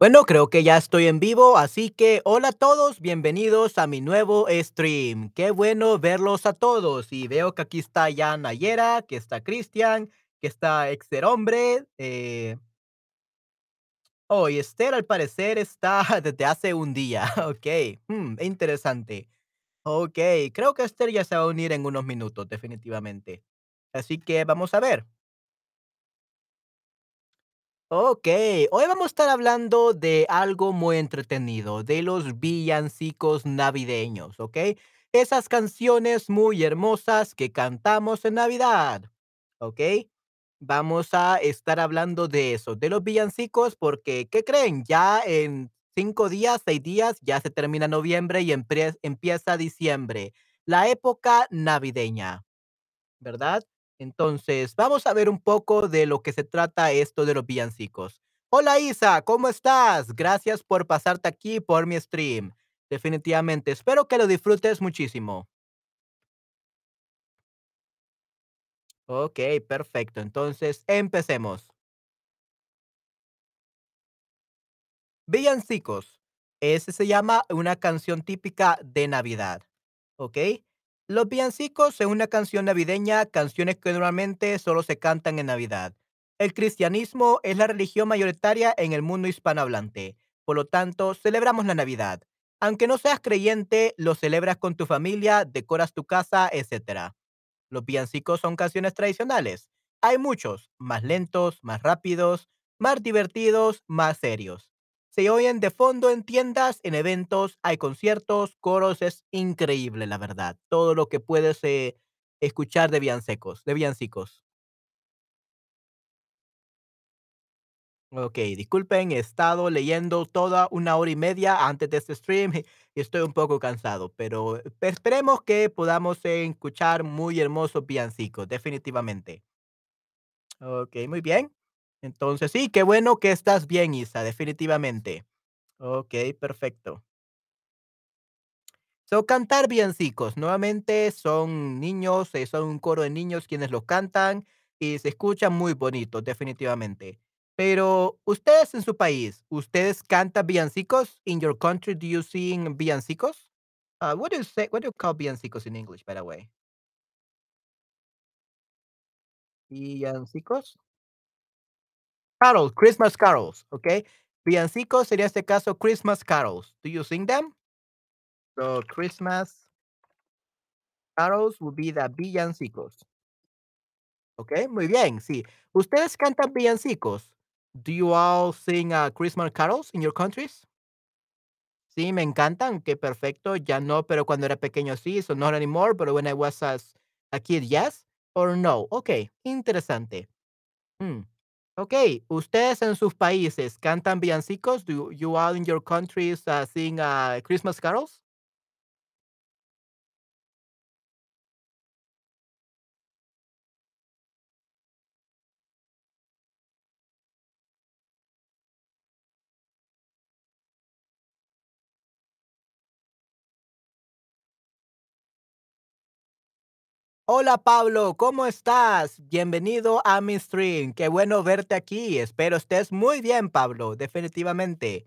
Bueno, creo que ya estoy en vivo, así que hola a todos, bienvenidos a mi nuevo stream. Qué bueno verlos a todos. Y veo que aquí está ya Nayera, que está Cristian, que está Exer Hombre. Eh... Oh, Esther al parecer está desde hace un día. Ok, hmm, interesante. Ok, creo que Esther ya se va a unir en unos minutos, definitivamente. Así que vamos a ver. Ok, hoy vamos a estar hablando de algo muy entretenido, de los villancicos navideños, ¿ok? Esas canciones muy hermosas que cantamos en Navidad, ¿ok? Vamos a estar hablando de eso, de los villancicos, porque, ¿qué creen? Ya en cinco días, seis días, ya se termina noviembre y empie- empieza diciembre, la época navideña. ¿verdad? Entonces, vamos a ver un poco de lo que se trata esto de los villancicos. Hola Isa, ¿cómo estás? Gracias por pasarte aquí por mi stream. Definitivamente, espero que lo disfrutes muchísimo. Ok, perfecto. Entonces, empecemos. Villancicos. Ese se llama una canción típica de Navidad. ¿Ok? Los villancicos son una canción navideña, canciones que normalmente solo se cantan en Navidad. El cristianismo es la religión mayoritaria en el mundo hispanohablante. Por lo tanto, celebramos la Navidad. Aunque no seas creyente, lo celebras con tu familia, decoras tu casa, etc. Los villancicos son canciones tradicionales. Hay muchos, más lentos, más rápidos, más divertidos, más serios. Se oyen de fondo en tiendas, en eventos, hay conciertos, coros, es increíble, la verdad. Todo lo que puedes eh, escuchar de villancicos, de villancicos. Ok, disculpen, he estado leyendo toda una hora y media antes de este stream y estoy un poco cansado, pero eh, esperemos que podamos escuchar muy hermosos villancicos, definitivamente. Ok, muy bien. Entonces, sí, qué bueno que estás bien, Isa, definitivamente. Ok, perfecto. So, cantar villancicos, nuevamente son niños, eh, son un coro de niños quienes lo cantan y se escucha muy bonito, definitivamente. Pero ustedes en su país, ¿ustedes cantan villancicos? In your country, do you sing villancicos? Uh, what do you say? What do you call villancicos in English, by the way? Villancicos. Carols, Christmas carols, ¿ok? Villancicos sería este caso Christmas carols. Do you sing them? So Christmas carols would be the villancicos. ¿Ok? Muy bien, sí. ¿Ustedes cantan villancicos? Do you all sing uh, Christmas carols in your countries? Sí, me encantan, qué perfecto. Ya no, pero cuando era pequeño sí, so not anymore, but when I was as a kid, yes or no. Ok, interesante. Mm. Ok, ¿ustedes en sus países cantan villancicos? Do you all in your countries uh, sing uh, Christmas carols? Hola Pablo, ¿cómo estás? Bienvenido a mi stream. Qué bueno verte aquí. Espero estés muy bien, Pablo, definitivamente.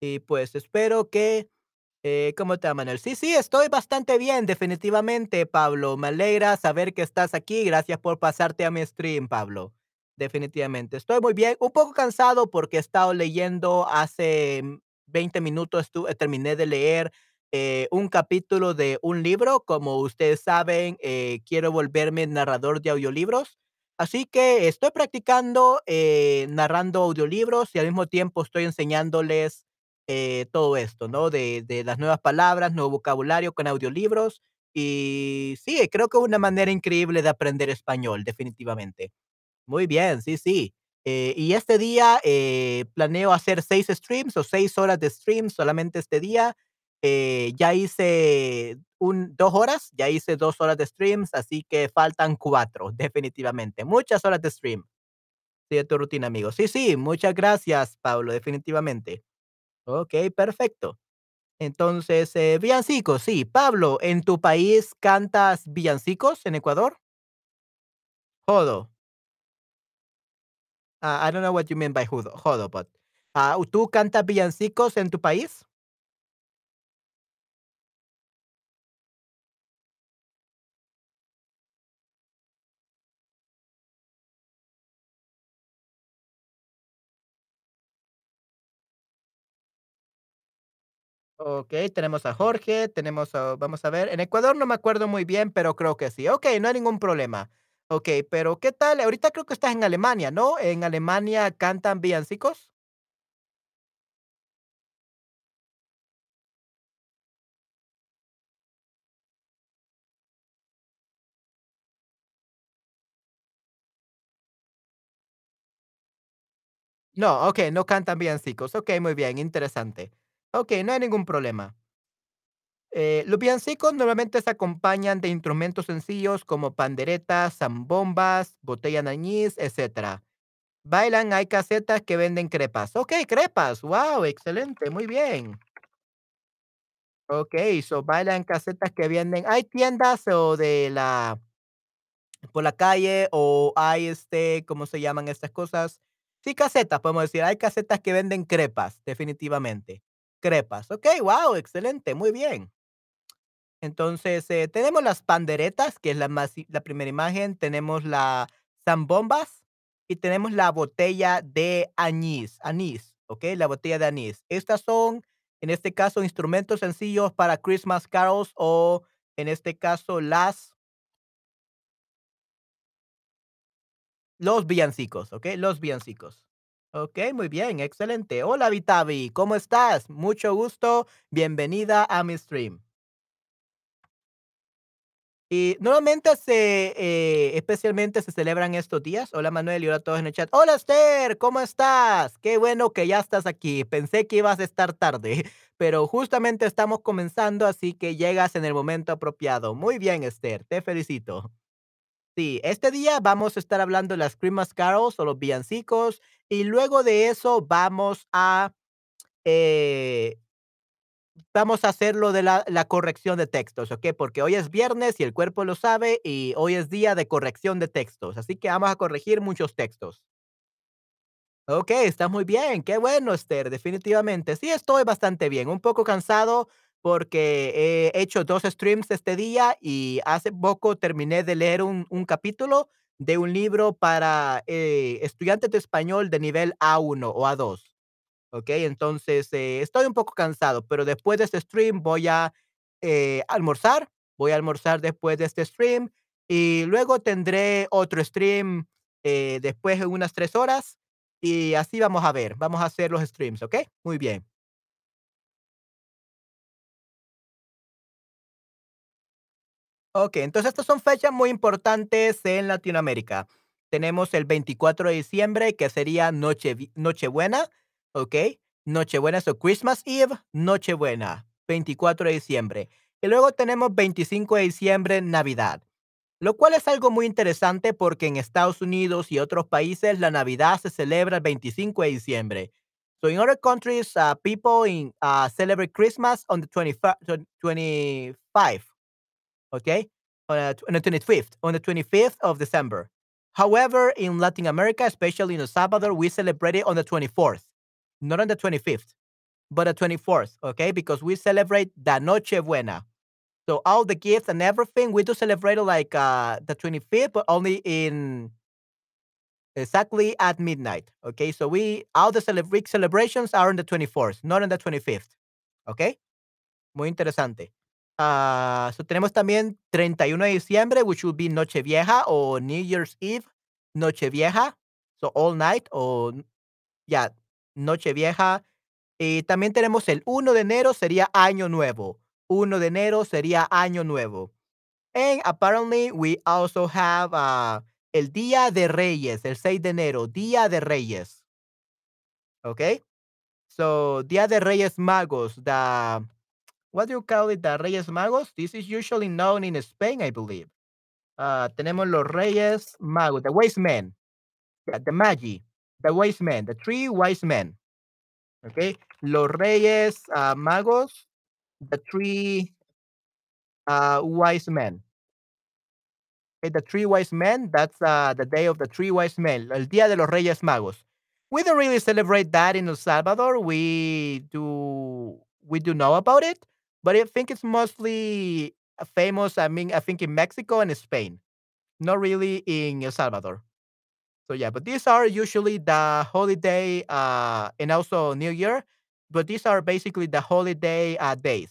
Y pues espero que, eh, ¿cómo te llaman? Sí, sí, estoy bastante bien, definitivamente, Pablo. Me alegra saber que estás aquí. Gracias por pasarte a mi stream, Pablo. Definitivamente. Estoy muy bien, un poco cansado porque he estado leyendo hace mm, 20 minutos, estu- eh, terminé de leer eh, un capítulo de un libro. Como ustedes saben, eh, quiero volverme narrador de audiolibros. Así que estoy practicando eh, narrando audiolibros y al mismo tiempo estoy enseñándoles eh, todo esto, ¿no? De, de las nuevas palabras, nuevo vocabulario con audiolibros. Y sí, creo que es una manera increíble de aprender español, definitivamente. Muy bien, sí, sí. Eh, y este día eh, planeo hacer 6 streams o 6 horas de stream solamente este día. Eh, ya hice un 2 horas, ya hice 2 horas de streams, así que faltan 4, definitivamente. Muchas horas de stream. De tu rutina, amigo. Sí, sí, muchas gracias, Pablo, definitivamente. Okey, perfecto. Entonces, eh, villancicos, sí. Pablo, ¿en tu país cantas villancicos en Ecuador? Jodo. Ah, I don't know what you mean by judo jodo, but Ah, ¿tú cantas villancicos en tu país? Okey, tenemos a Jorge, tenemos a vamos a ver, en Ecuador no me acuerdo muy bien, pero creo que sí. Okey, no hay ningún problema. Okey, pero, ¿qué tal? Ahorita creo que estás en Alemania, ¿no? ¿En Alemania cantan villancicos? No, okey, no cantan villancicos. Okey, muy bien, interesante. Okey, no hay ningún problema. Eh, los villancicos normalmente se acompañan de instrumentos sencillos como panderetas, zambombas, botella de anís, etcétera. Bailan hay casetas que venden crepas. Okey, crepas, guau, excelente, muy bien. Okey, so bailan casetas que venden ¿hay tiendas o de la por la calle o hay, este, cómo se llaman estas cosas? Sí, casetas, podemos decir, hay casetas que venden crepas, definitivamente. Crepas, okey, guau, excelente, muy bien. Entonces, eh, tenemos las panderetas, que es la más la primera imagen, tenemos la zambombas y tenemos la botella de añís anís, ¿okey? La botella de anís. Estas son, en este caso, instrumentos sencillos para Christmas carols o, en este caso, las los villancicos, ¿okey? Los villancicos. Okey, muy bien, excelente. Hola, Vitavi, ¿cómo estás? Mucho gusto, bienvenida a mi stream. Y nuevamente se, eh, especialmente se celebran estos días. Hola, Manuel, y hola a todos en el chat. Hola, Esther, ¿cómo estás? Qué bueno que ya estás aquí. Pensé que ibas a estar tarde, pero justamente estamos comenzando, así que llegas en el momento apropiado. Muy bien, Esther, te felicito. Sí, este día vamos a estar hablando de las Christmas carols o los villancicos, y luego de eso vamos a, eh vamos a hacer lo de la la corrección de textos, ¿okey? Porque hoy es viernes y el cuerpo lo sabe, y hoy es día de corrección de textos, así que vamos a corregir muchos textos. Okey, estás muy bien, qué bueno, Esther, definitivamente. Sí, estoy bastante bien, un poco cansado porque he hecho 2 streams este día y hace poco terminé de leer un capítulo de un libro para, eh, estudiantes de español de nivel A1 o A2, ¿okey? Entonces, eh, estoy un poco cansado, pero después de este stream voy a, eh, almorzar, voy a almorzar después de este stream, y luego tendré otro stream, eh, después en unas 3 horas, y así vamos a ver, vamos a hacer los streams, ¿okey? Muy bien. Ok, entonces estas son fechas muy importantes en Latinoamérica. Tenemos el 24 de diciembre, que sería noche, Nochebuena, ¿ok? Nochebuena es o Christmas Eve, Nochebuena, 24 de diciembre. Y luego tenemos 25 de diciembre, Navidad, lo cual es algo muy interesante porque en Estados Unidos y otros países la Navidad se celebra el 25 de diciembre. So in other countries, uh, people in, uh, celebrate Christmas on the 25, 25 okay, on, a, on the 25th, on the 25th of December. However, in Latin America, especially in El Salvador, we celebrate it on the 24th, not on the 25th, but the 24th, okay, because we celebrate the Noche Buena. So all the gifts and everything, we do celebrate like uh, the 25th, but only in exactly at midnight. Okay, so we all the celebr celebrations are on the 24th, not on the 25th. Okay, muy interesante. Ah, so tenemos también 31 de diciembre, which will be Nochevieja o New Year's Eve, Nochevieja, so all night o ya, Nochevieja. Y también tenemos el 1 de enero, sería Año Nuevo. 1 de enero sería Año Nuevo. And apparently we also have, ah, el Día de Reyes, el 6 de enero, Día de Reyes. Okey. So, Día de Reyes Magos, the what do you call it? The Reyes Magos? This is usually known in Spain, I believe. Ah, tenemos los Reyes Magos, the Wise Men. Yeah, the Magi, the Wise Men, the 3 Wise Men. Okey. Los Reyes, ah, Magos, the 3 ah, Wise Men. Eh, the 3 Wise Men, that's, ah, the day of the 3 Wise Men, el día de los Reyes Magos. We don't really celebrate that in El Salvador. We do we do know about it, but I think it's mostly famous. I mean, I think in Mexico and Spain, not really in El Salvador. So yeah, but these are usually the holiday uh, and also New Year, but these are basically the holiday uh, days.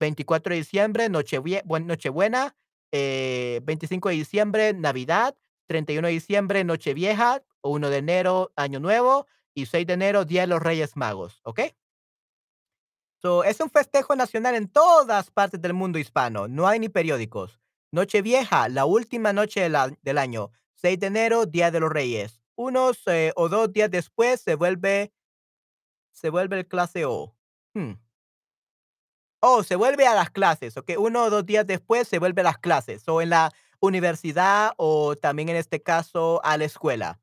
24 de diciembre, Nochebuena, eh, 25 de diciembre, Navidad, 31 de diciembre, Nochevieja, 1 de enero, Año Nuevo y 6 de enero, Día de los Reyes Magos, ¿ok? So, es un festejo nacional en todas partes del mundo hispano. No hay ni periódicos. Nochevieja, la última noche del, año. 6 de enero, Día de los Reyes. Unos eh, o dos días después se vuelve, se vuelve el clase O. Hmm. Oh, se vuelve a las clases, ¿ok? Uno o dos días después se vuelve a las clases. O en la universidad o también en este caso a la escuela.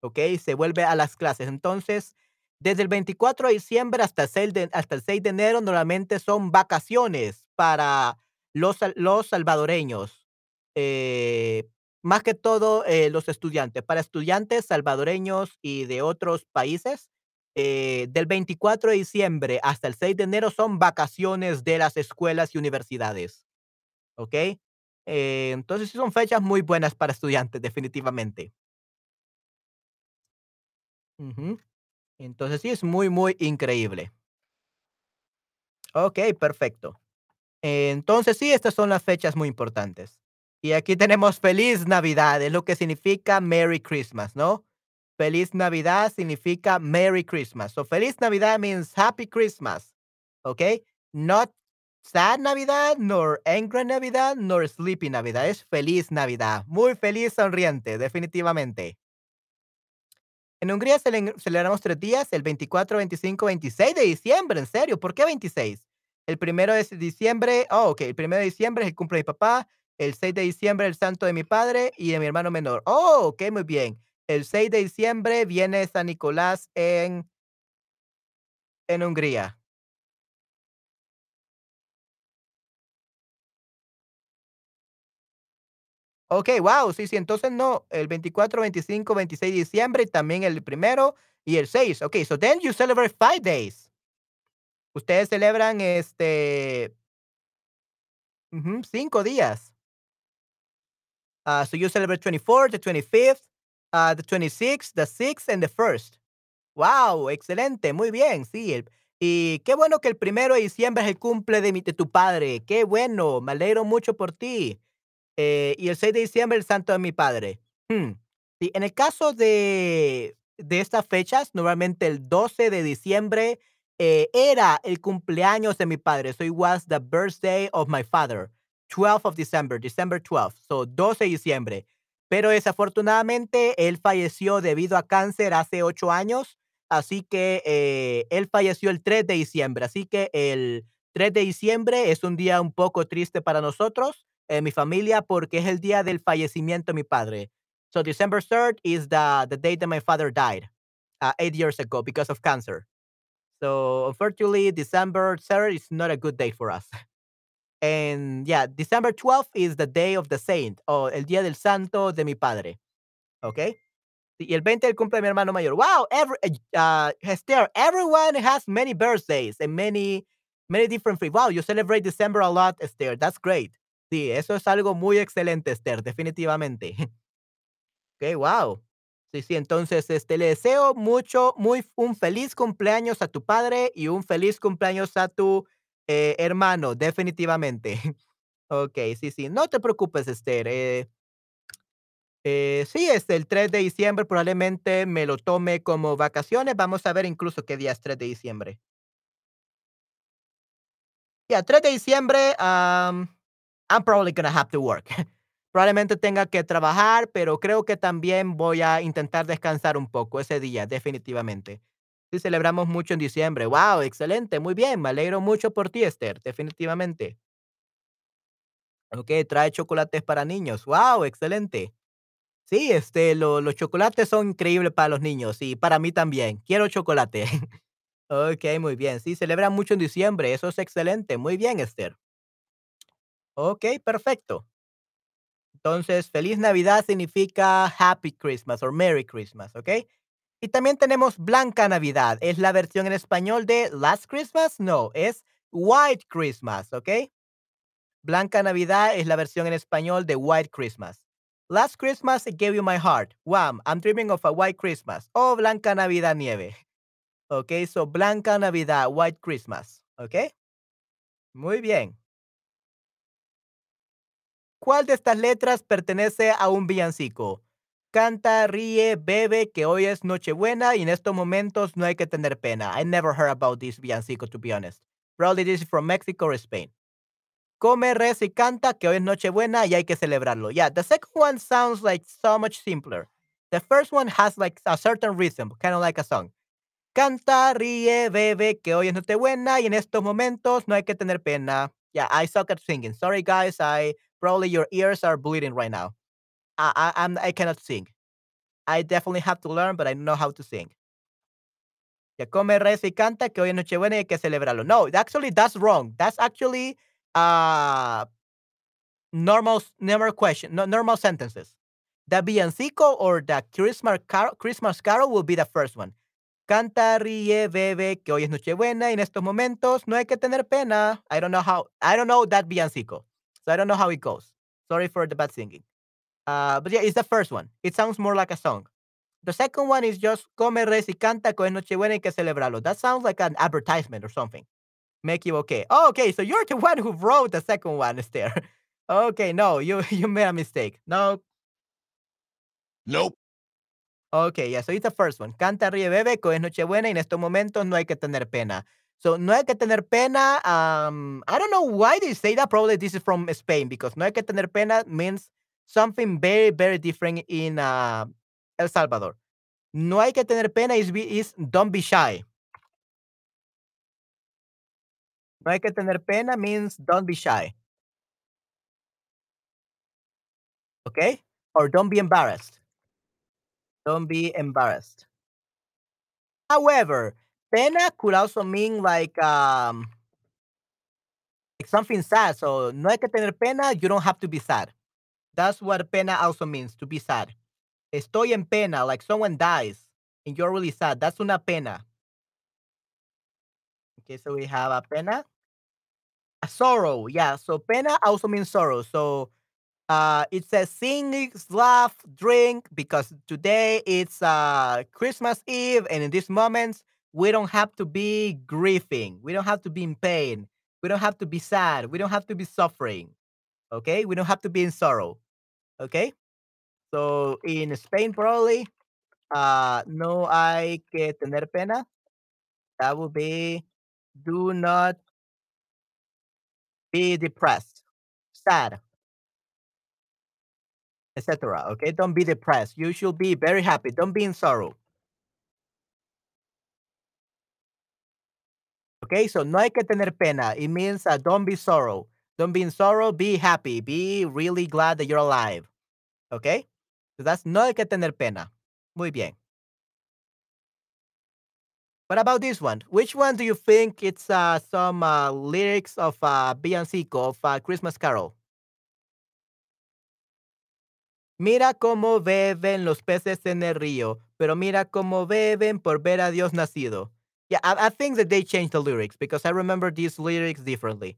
¿ok? Se vuelve a las clases. Entonces, desde el 24 de diciembre hasta el 6 de, hasta el 6 de enero normalmente son vacaciones para los, los salvadoreños. eh, más que todo eh, los estudiantes. Para estudiantes salvadoreños y de otros países, eh, del 24 de diciembre hasta el 6 de enero son vacaciones de las escuelas y universidades. ¿Ok? Eh, entonces, son fechas muy buenas para estudiantes, definitivamente. Ujú. Entonces sí, es muy, muy increíble. Okey, perfecto. Entonces sí, estas son las fechas muy importantes. Y aquí tenemos Feliz Navidad, es lo que significa Merry Christmas, ¿no? Feliz Navidad significa Merry Christmas. So, Feliz Navidad means Happy Christmas, ¿okey? Not Sad Navidad, nor Angry Navidad, nor Sleepy Navidad, es Feliz Navidad. Muy feliz, sonriente, definitivamente. En Hungría cele- celebramos tres días, el 24, 25, 26 de diciembre, en serio, ¿por qué 26? El primero de diciembre, oh, ok, el primero de diciembre es el cumple de mi papá, el 6 de diciembre el santo de mi padre y de mi hermano menor. Oh, ok, muy bien. El 6 de diciembre viene San Nicolás en, en Hungría. Ok, wow, sí, sí, entonces no, el 24, 25, 26 de diciembre también el primero y el 6. Ok, so then you celebrate five days. Ustedes celebran este, cinco días. Uh, so you celebrate 24th, the 25th, uh, the 26th, the 6th, and the 1st. Wow, excelente, muy bien, sí. el- y qué bueno que el primero de diciembre es el cumple de, mi, de tu padre. Qué bueno, me alegro mucho por ti. Eh, y el 6 de diciembre, el santo de mi padre. Hmm, sí, en el caso de, de estas fechas, normalmente el 12 de diciembre eh, era el cumpleaños de mi padre. So it was the birthday of my father. 12 of December, December 12. So 12 de diciembre. Pero desafortunadamente él falleció debido a cáncer hace ocho años. Así que eh, él falleció el 3 de diciembre. Así que el 3 de diciembre es un día un poco triste para nosotros en mi familia porque es el día del fallecimiento de mi padre. So December 3rd is the, the day that my father died uh, eight years ago because of cancer. So unfortunately, December 3rd is not a good day for us. And yeah, December 12th is the day of the saint o el día del santo de mi padre. ¿Ok? Y el 20 el cumple de mi hermano mayor. Wow, every, uh, Esther, everyone has many birthdays and many, many different things. Wow, you celebrate December a lot, Esther. That's great. Sí, eso es algo muy excelente, Esther, definitivamente. Ok, wow. Sí, sí, entonces, este, le deseo mucho, muy, un feliz cumpleaños a tu padre y un feliz cumpleaños a tu eh, hermano, definitivamente. Ok, sí, sí, no te preocupes, Esther. eh, eh, sí, este, el 3 de diciembre probablemente me lo tome como vacaciones. Vamos a ver incluso qué día es 3 de diciembre. Ya, 3 de diciembre, am, I'm probably gonna have to work. Probablemente tenga que trabajar, pero creo que también voy a intentar descansar un poco ese día, definitivamente. Sí, celebramos mucho en diciembre. Wow, excelente, muy bien. Me alegro mucho por ti, Esther, definitivamente. Ok, trae chocolates para niños. Wow, excelente. Sí, este, lo- los chocolates son increíbles para los niños y para mí también. Quiero chocolate. ok, muy bien. Sí, celebran mucho en diciembre. Eso es excelente. Muy bien, Esther. Ok, perfecto. Entonces, feliz Navidad significa Happy Christmas o Merry Christmas, ¿ok? Y también tenemos Blanca Navidad. ¿Es la versión en español de Last Christmas? No, es White Christmas, ¿ok? Blanca Navidad es la versión en español de White Christmas. Last Christmas I gave you my heart. Wham, I'm dreaming of a white Christmas. Oh, Blanca Navidad nieve. Ok, so Blanca Navidad, White Christmas. Ok. Muy bien. ¿Cuál de estas letras pertenece a un villancico? Canta, ríe, bebe, que hoy es Nochebuena y en estos momentos no hay que tener pena. I never heard about this villancico, to be honest. Probably this is from Mexico or Spain. Come, reza y canta, que hoy es Nochebuena y hay que celebrarlo. Yeah, the second one sounds like so much simpler. The first one has like a certain rhythm, kind of like a song. Canta, ríe, bebe, que hoy es Nochebuena y en estos momentos no hay que tener pena. Yeah, I suck at singing. Sorry, guys. I Probably your ears are bleeding right now. I, I I'm I cannot sing. I definitely have to learn, but I know how to sing. Ya come, reza y canta que hoy es Nochebuena y hay que celebrarlo. No, actually that's wrong. That's actually uh normal normal question, no, normal sentences. The villancico or the Christmas carol, Christmas carol will be the first one. Canta, ríe, bebe, que hoy es Nochebuena y en estos momentos no hay que tener pena. I don't know how, I don't know that villancico. So I don't know how it goes. Sorry for the bad singing. Uh, but yeah, it's the first one. It sounds more like a song. The second one is just come, res y canta, es Nochebuena y que celebrarlo. That sounds like an advertisement or something. Make you okay. Oh, okay, so you're the one who wrote the second one, Esther. Okay, no, you you made a mistake. No. Nope. Okay, yeah, so it's the first one. Canta, ríe, bebe, que es Nochebuena y en estos momentos no hay que tener pena. So, no hay que tener pena. Um, I don't know why they say that. Probably this is from Spain because no hay que tener pena means something very, very different in uh, El Salvador. No hay que tener pena is, is don't be shy. No hay que tener pena means don't be shy. Okay? Or don't be embarrassed. Don't be embarrassed. However, pena could also mean like um like something sad. So no hay que tener pena, you don't have to be sad. That's what pena also means, to be sad. Estoy en pena, like someone dies and you're really sad. That's una pena. Okay, so we have a pena. A sorrow, yeah. So pena also means sorrow. So uh, it says sing, laugh, drink, because today it's uh, Christmas Eve, and in these moments, we don't have to be grieving. We don't have to be in pain. We don't have to be sad. We don't have to be suffering. Okay? We don't have to be in sorrow. Okay? So in Spain, probably, uh, no hay que tener pena. That would be do not be depressed, sad, etc. Okay? Don't be depressed. You should be very happy. Don't be in sorrow. Okay, so no hay que tener pena. It means uh, don't be sorrow. Don't be in sorrow. Be happy. Be really glad that you're alive. Okay, so that's no hay que tener pena. Muy bien. What about this one? Which one do you think it's uh, some uh, lyrics of uh, Villancico of uh, Christmas Carol? Mira cómo beben los peces en el río, pero mira cómo beben por ver a Dios nacido. Yeah, I, I think that they changed the lyrics because I remember these lyrics differently.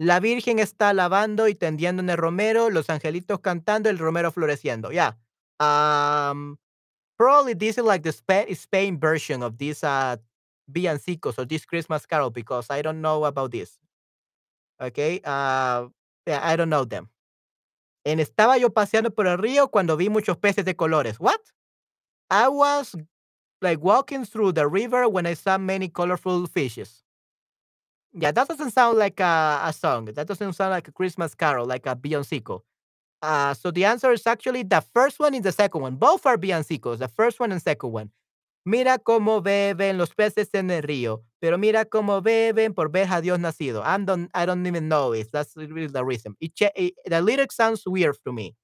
La Virgen está lavando y tendiendo en el romero, los angelitos cantando, el romero floreciendo. Yeah. Um, probably this is like the Spa- Spain version of this uh, villancicos or this Christmas carol because I don't know about this. Okay. Uh, I don't know them. En estaba yo paseando por el río cuando vi muchos peces de colores. What? I was like walking through the river when I saw many colorful fishes. Yeah, that doesn't sound like a, a song. That doesn't sound like a Christmas carol, like a Beyonceco. Uh, so the answer is actually the first one and the second one. Both are Beyonceicos, the first one and second one. Mira cómo beben los peces en el río, pero mira cómo beben por ver a Dios nacido. I don't, I don't even know if that's really the reason. It, it, the lyric sounds weird to me.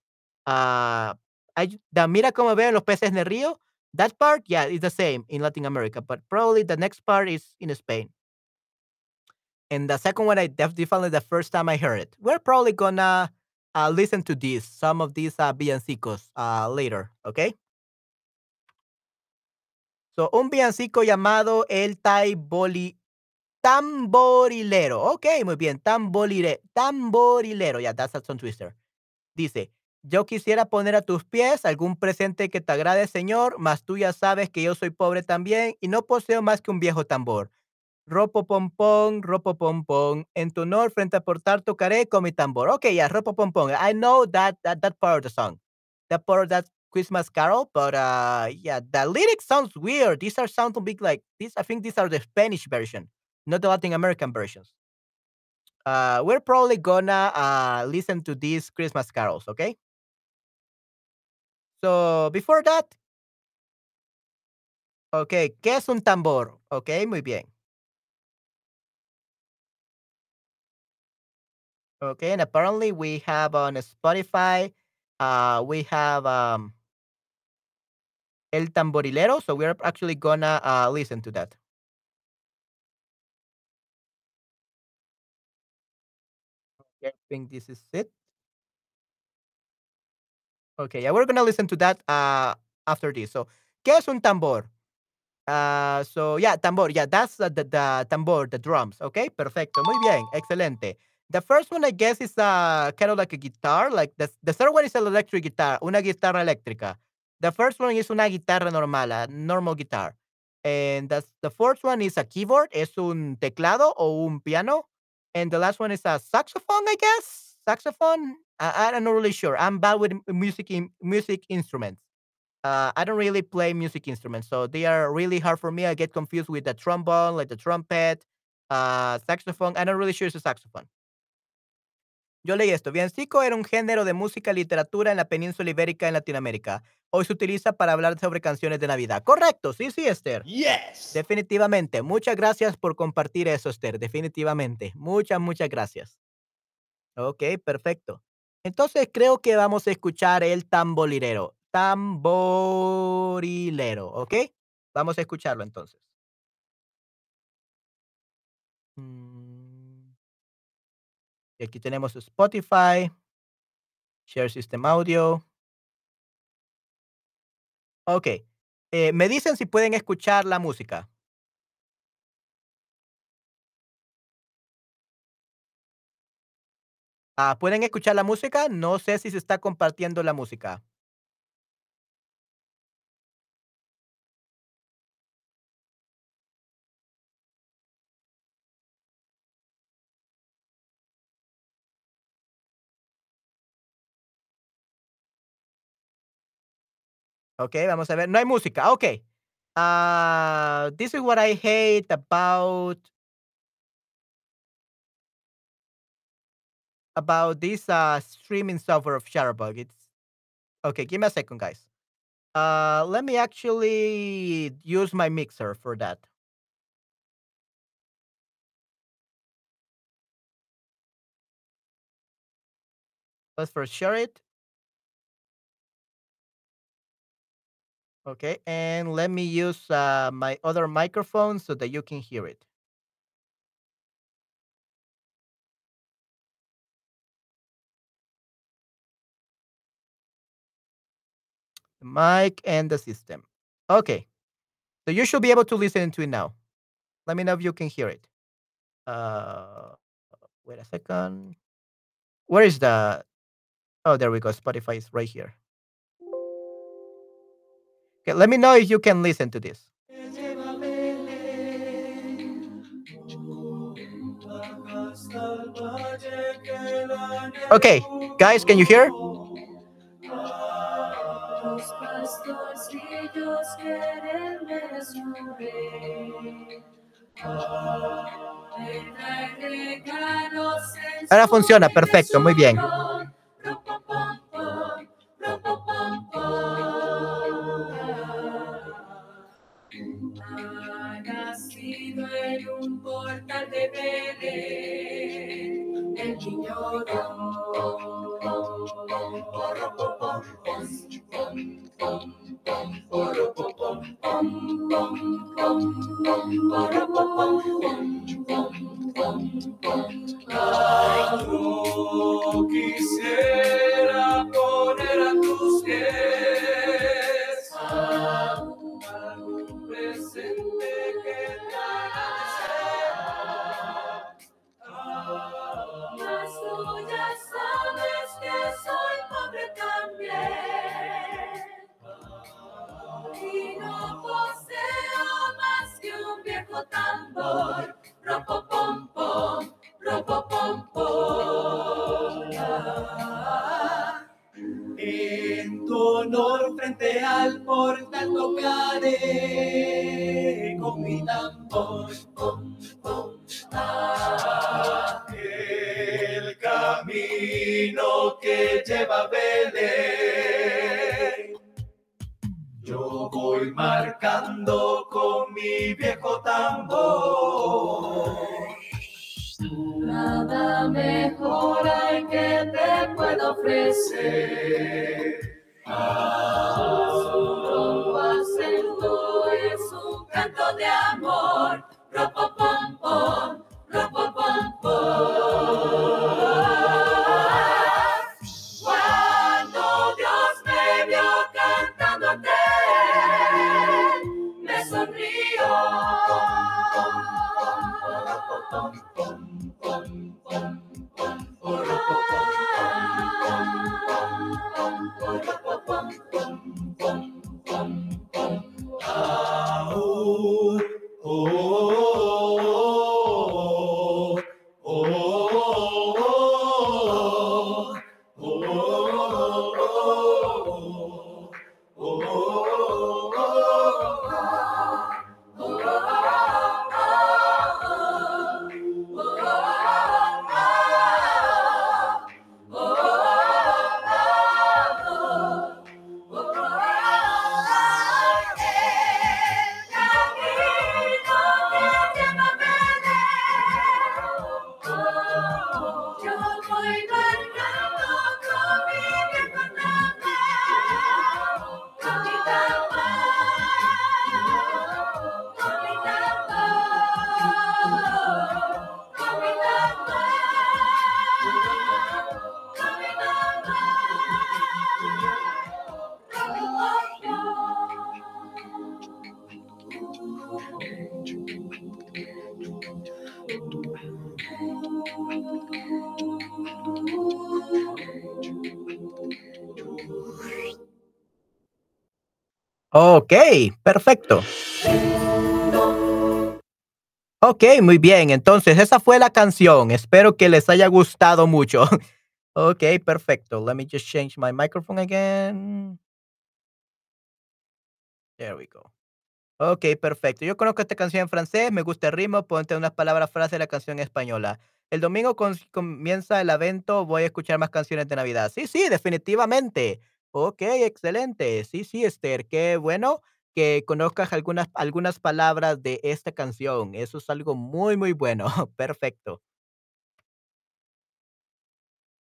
Uh, I, the mira cómo beben los peces en el río that part, yeah, is the same in Latin America, but probably the next part is in Spain. And the second one, I definitely the first time I heard it. We're probably gonna uh, listen to this, some of these uh, villancicos uh, later, okay? So, un villancico llamado El Taiboli Tamborilero. Ok, muy bien. Tamborilero. Tamborilero. yeah, that's a tongue twister. Dice, yo quisiera poner a tus pies algún presente que te agrade, Señor, mas tú ya sabes que yo soy pobre también y no poseo más que un viejo tambor. Ropo pompón, ropo pompón, en tu honor frente a portar tocaré con mi tambor. Okay, yeah, ropo pompón. I know that, that, that part of the song. That part of that Christmas carol, but uh, yeah, the lyrics sounds weird. These are sounding big like this. I think these are the Spanish version, not the Latin American versions. Uh, we're probably gonna uh, listen to these Christmas carols, okay? So before that, okay, ¿qué es un tambor? Okay, muy bien. Okay, and apparently we have on Spotify, uh, we have um, El Tamborilero, so we're actually gonna uh, listen to that. I think this is it. Okay, yeah, we're gonna listen to that uh, after this. So, ¿qué es un tambor? Uh, so yeah, tambor. Yeah, that's uh, the, the tambor, the drums. Okay, perfecto. Muy bien, excelente. The first one, I guess, is uh, kind of like a guitar. Like the, the third one is an electric guitar, una guitarra eléctrica. The first one is una guitarra normal, a normal guitar. And that's, the fourth one is a keyboard, es un teclado o un piano. And the last one is a saxophone, I guess. Saxophone. I, I'm not really sure. I'm bad with music in, music instruments. Uh, I don't really play music instruments, so they are really hard for me. I get confused with the trombone, like the trumpet, uh, saxophone. I'm not really sure it's a saxophone. Yo leí esto. Villancico era un género de música y literatura en la península ibérica en Latinoamérica. Hoy se utiliza para hablar sobre canciones de Navidad. Correcto, sí, sí, Esther. Yes. Definitivamente. Muchas gracias por compartir eso, Esther. Definitivamente. Muchas, muchas gracias. Ok, perfecto. Entonces creo que vamos a escuchar el tamborilero. Tamborilero, ¿ok? Vamos a escucharlo entonces. Mm. Y aquí tenemos Spotify, Share System Audio. Ok. Eh, me dicen si pueden escuchar la música. Ah, ¿pueden escuchar la música? No sé si se está compartiendo la música. Ok, vamos a ver. No hay música. Ok. Ah, this is what I hate about about this uh, streaming software of Shutterbug. It's okay. Give me a second, guys. Uh, let me actually use my mixer for that. Let's first share it. Okay, and let me use uh, my other microphone so that you can hear it. Mic and the system. Okay, so you should be able to listen to it now. Let me know if you can hear it. Uh, wait a second. Where is the? Oh, there we go. Spotify is right here. Okay, let me know if you can listen to this. Okay, guys, can you hear? Ahora funciona, perfecto, muy bien. Ha nacido en un portal de Belén, el niño Yo quisiera poner a tus pies Ok, muy bien. Entonces, esa fue la canción. Espero que les haya gustado mucho. Ok, perfecto. Let me just change my microphone again. There we go. Ok, perfecto. Yo conozco esta canción en francés, me gusta el ritmo, ponte unas palabras, frases de la canción española. El domingo comienza el evento, voy a escuchar más canciones de Navidad. Sí, sí, definitivamente. Ok, excelente. Sí, sí, Esther, qué bueno que conozcas algunas, algunas palabras de esta canción. Eso es algo muy, muy bueno. Perfecto.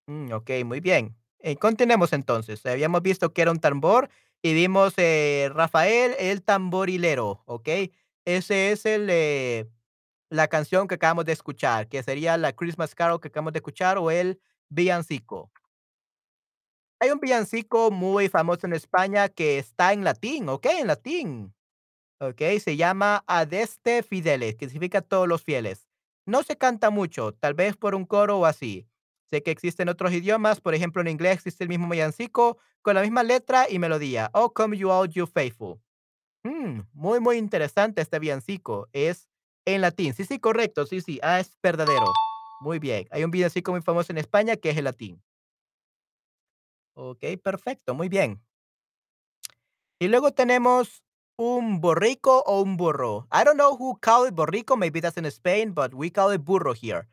Mm, ok, muy bien. Eh, continuemos entonces. Habíamos visto que era un tambor y vimos eh, Rafael el tamborilero, ¿ok? Ese es el, eh, la canción que acabamos de escuchar, que sería la Christmas Carol que acabamos de escuchar o el villancico. Hay un villancico muy famoso en España que está en latín, ¿ok? En latín. ¿ok? Se llama Adeste Fideles, que significa todos los fieles. No se canta mucho, tal vez por un coro o así. Sé que existen otros idiomas, por ejemplo, en inglés existe el mismo villancico con la misma letra y melodía. Oh, come you all, you faithful. Mm, muy, muy interesante este villancico. Es en latín. Sí, sí, correcto. Sí, sí. Ah, es verdadero. Muy bien. Hay un villancico muy famoso en España que es el latín. Ok, perfecto. Muy bien. Y luego tenemos un borrico o un burro. I don't know who call it borrico, maybe that's in Spain, but we call it burro here.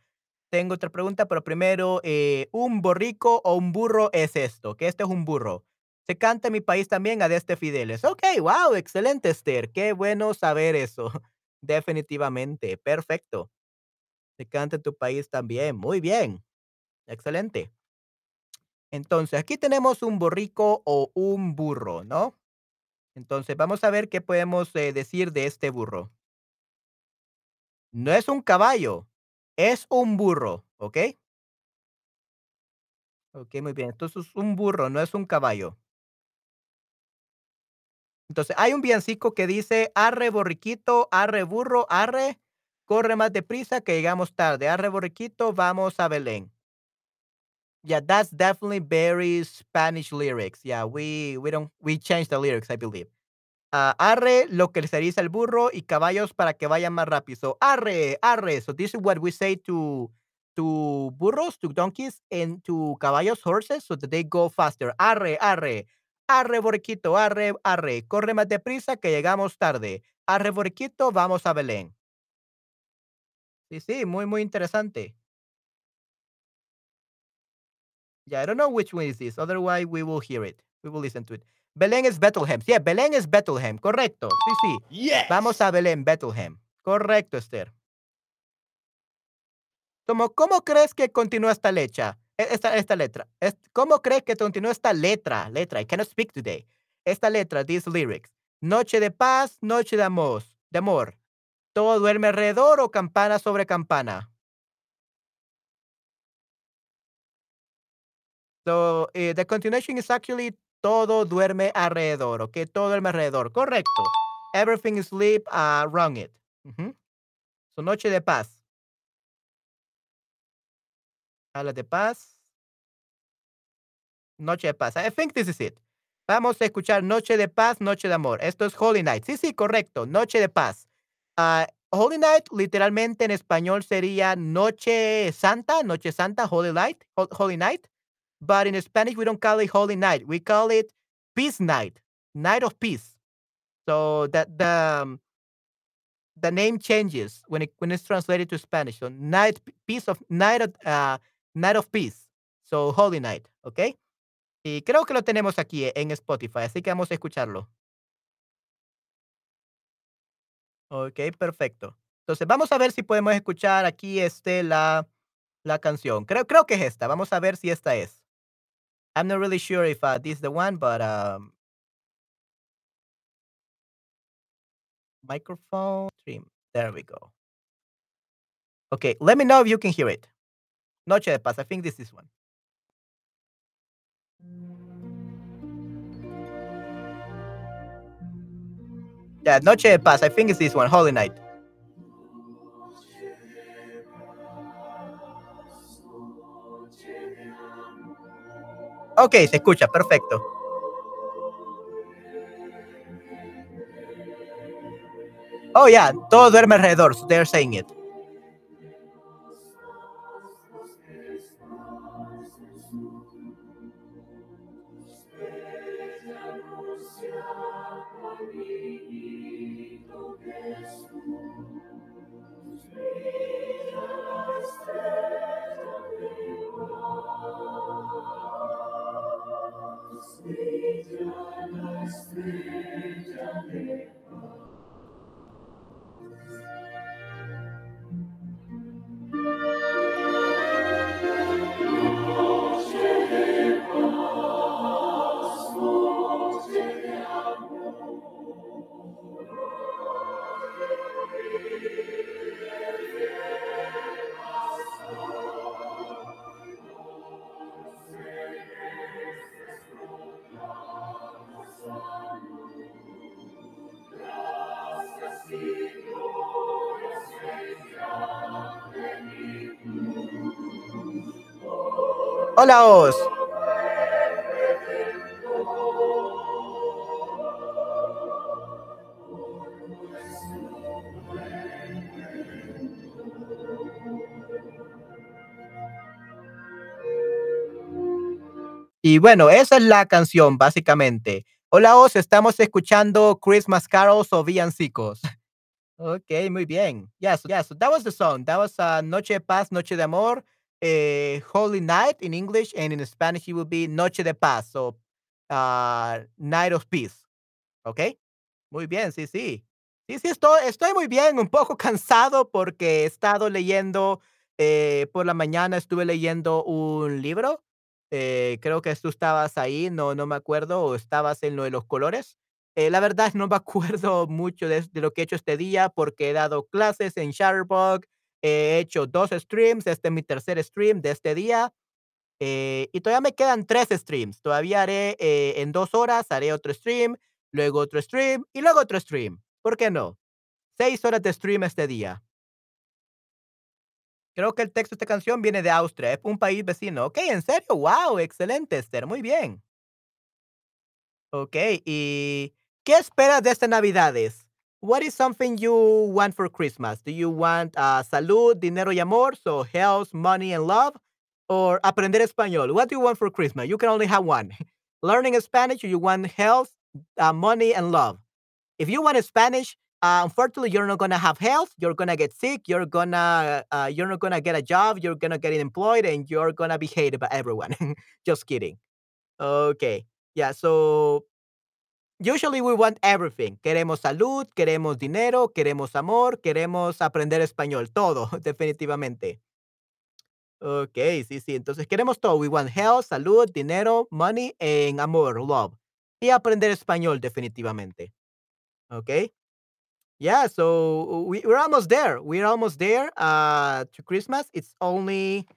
Tengo otra pregunta, pero primero, eh, ¿un borrico o un burro es esto? Que este es un burro. Se canta en mi país también a este Fideles. Ok, wow, excelente, Esther. Qué bueno saber eso. Definitivamente, perfecto. Se canta en tu país también. Muy bien. Excelente. Entonces, aquí tenemos un borrico o un burro, ¿no? Entonces, vamos a ver qué podemos eh, decir de este burro. No es un caballo, es un burro, ¿ok? Ok, muy bien. Entonces, es un burro, no es un caballo. Entonces, hay un villancico que dice, arre borriquito, arre burro, arre, corre más deprisa que llegamos tarde. Arre borriquito, vamos a Belén. Yeah, that's definitely very Spanish lyrics. Yeah, we we don't we changed the lyrics, I believe. Ah, arre, lo que se dice al burro y caballos para que vayan más rápido. So, arre, arre. So this is what we say to to burros, to donkeys, and to caballos, horses, so that they go faster. Arre, arre. Arre, borriquito, arre, arre. Corre más deprisa que llegamos tarde. Arre, borriquito, vamos a Belén. Sí, sí, muy, muy interesante. Yeah, I don't know which one is this. Otherwise, we will hear it. We will listen to it. Belén es Bethlehem. Sí, Belén es Bethlehem. Correcto. Sí, sí. Yes. Vamos a Belén, Bethlehem. Correcto, Esther. ¿Cómo, cómo crees que continúa esta letra? E- Esta, esta letra. ¿Cómo crees que continúa esta letra? Letra. I cannot speak today. Esta letra, these lyrics. Noche de paz, noche de amor. De amor. Todo duerme alrededor o campana sobre campana. So, eh, the continuation is actually todo duerme alrededor, ¿ok? Todo duerme alrededor, correcto. Everything sleep around it. Ujú. So, noche de paz. Habla de paz. Noche de paz. I think this is it. Vamos a escuchar Noche de paz, Noche de amor. Esto es Holy Night. Sí, sí, correcto. Noche de paz. Ah, Holy Night, literalmente en español sería Noche Santa, Noche Santa, Holy Night, Hol- Holy Night. But in Spanish, we don't call it Holy Night. We call it Peace Night, Night of Peace. So that the um, the name changes when it when it's translated to Spanish. So night peace of night of, uh, night of peace. So Holy Night, ¿ok? Y creo que lo tenemos aquí en Spotify, así que vamos a escucharlo. Ok, perfecto. Entonces vamos a ver si podemos escuchar aquí este la la canción. Creo creo que es esta. Vamos a ver si esta es. I'm not really sure if uh, this is the one, but um, microphone stream. There we go. Okay, let me know if you can hear it. Noche de Paz. I think this is one. Yeah, Noche de Paz. I think it's this one. Holy Night. Ok, se escucha, perfecto. Oh, yeah, todo duerme alrededor. So they're saying it. Hola, Os. Y bueno, esa es la canción, básicamente. Hola, Os, estamos escuchando Christmas carols o villancicos. Ok, muy bien. Yeah, so that was the song. That was uh, Noche de Paz, Noche de Amor, eh, Holy Night in English, and in Spanish it would be Noche de Paz, so uh, Night of Peace. Ok, muy bien, sí, sí. Sí, sí, estoy, estoy muy bien, un poco cansado porque he estado leyendo, eh, por la mañana estuve leyendo un libro. eh, creo que tú estabas ahí, no, no me acuerdo, o estabas en lo de los colores. Eh, la verdad no me acuerdo mucho de, de lo que he hecho este día porque he dado clases en Shutterbug, he hecho dos streams, este es mi tercer stream de este día eh, y todavía me quedan tres streams. Todavía haré eh, en dos horas, haré otro stream, luego otro stream y luego otro stream. ¿Por qué no? Seis horas de stream este día. Creo que el texto de esta canción viene de Austria, es un país vecino. Ok, ¿en serio? ¡Wow! Excelente, Esther. Muy bien. Ok, ¿y ¿Qué esperas de estas Navidades? What is something you want for Christmas? Do you want uh, salud, dinero y amor? So health, money, and love? Or aprender español? What do you want for Christmas? You can only have one. Learning Spanish, you want health, uh, money, and love? If you want Spanish, uh, unfortunately, you're not gonna have health. You're gonna get sick. You're gonna uh, you're not gonna get a job. You're gonna get employed, and you're gonna be hated by everyone. Just kidding. Okay. Yeah. So usually we want everything. Queremos salud, queremos dinero, queremos amor, queremos aprender español. Todo, definitivamente. Okay, sí, sí. Entonces queremos todo. We want health, salud, dinero, money, and amor, love. Y aprender español, definitivamente. Okay. Yeah, so we, we're almost there. We're almost there uh, to Christmas. It's only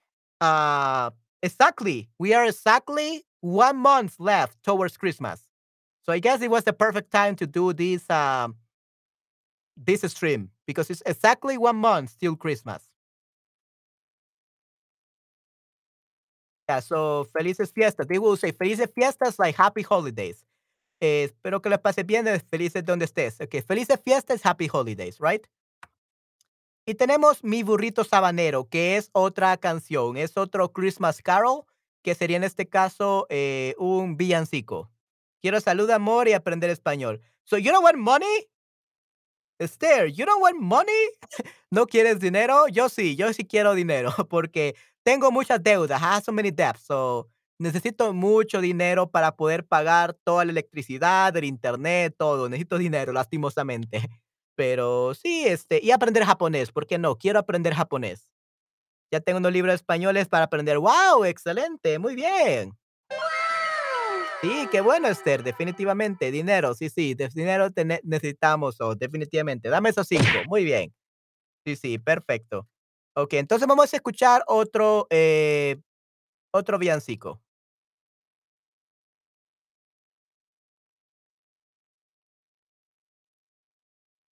uh, exactly, we are exactly one month left towards Christmas. So I guess it was the perfect time to do this um, this stream because it's exactly one month till Christmas. Yeah, so felices fiestas. They will say felices fiestas like happy holidays. Eh, espero que les pase bien, eh, felices donde estés. Ok, felices fiestas, happy holidays, right? Y tenemos Mi Burrito Sabanero, que es otra canción, es otro Christmas Carol, que sería en este caso eh, un villancico. Quiero salud, amor y aprender español. So, you don't want money? Esther, you don't want money? ¿No quieres dinero? Yo sí, yo sí quiero dinero, porque tengo muchas deudas. I have so many debts, so necesito mucho dinero para poder pagar toda la electricidad, el internet, todo. Necesito dinero, lastimosamente. Pero sí, este, y aprender japonés, ¿por qué no? Quiero aprender japonés. Ya tengo unos libros españoles para aprender. ¡Wow! Excelente, muy bien. Sí, qué bueno, Esther, definitivamente. Dinero, sí, sí, dinero necesitamos, oh, definitivamente. Dame esos cinco, muy bien. Sí, sí, perfecto. Ok, entonces vamos a escuchar otro, eh, otro villancico.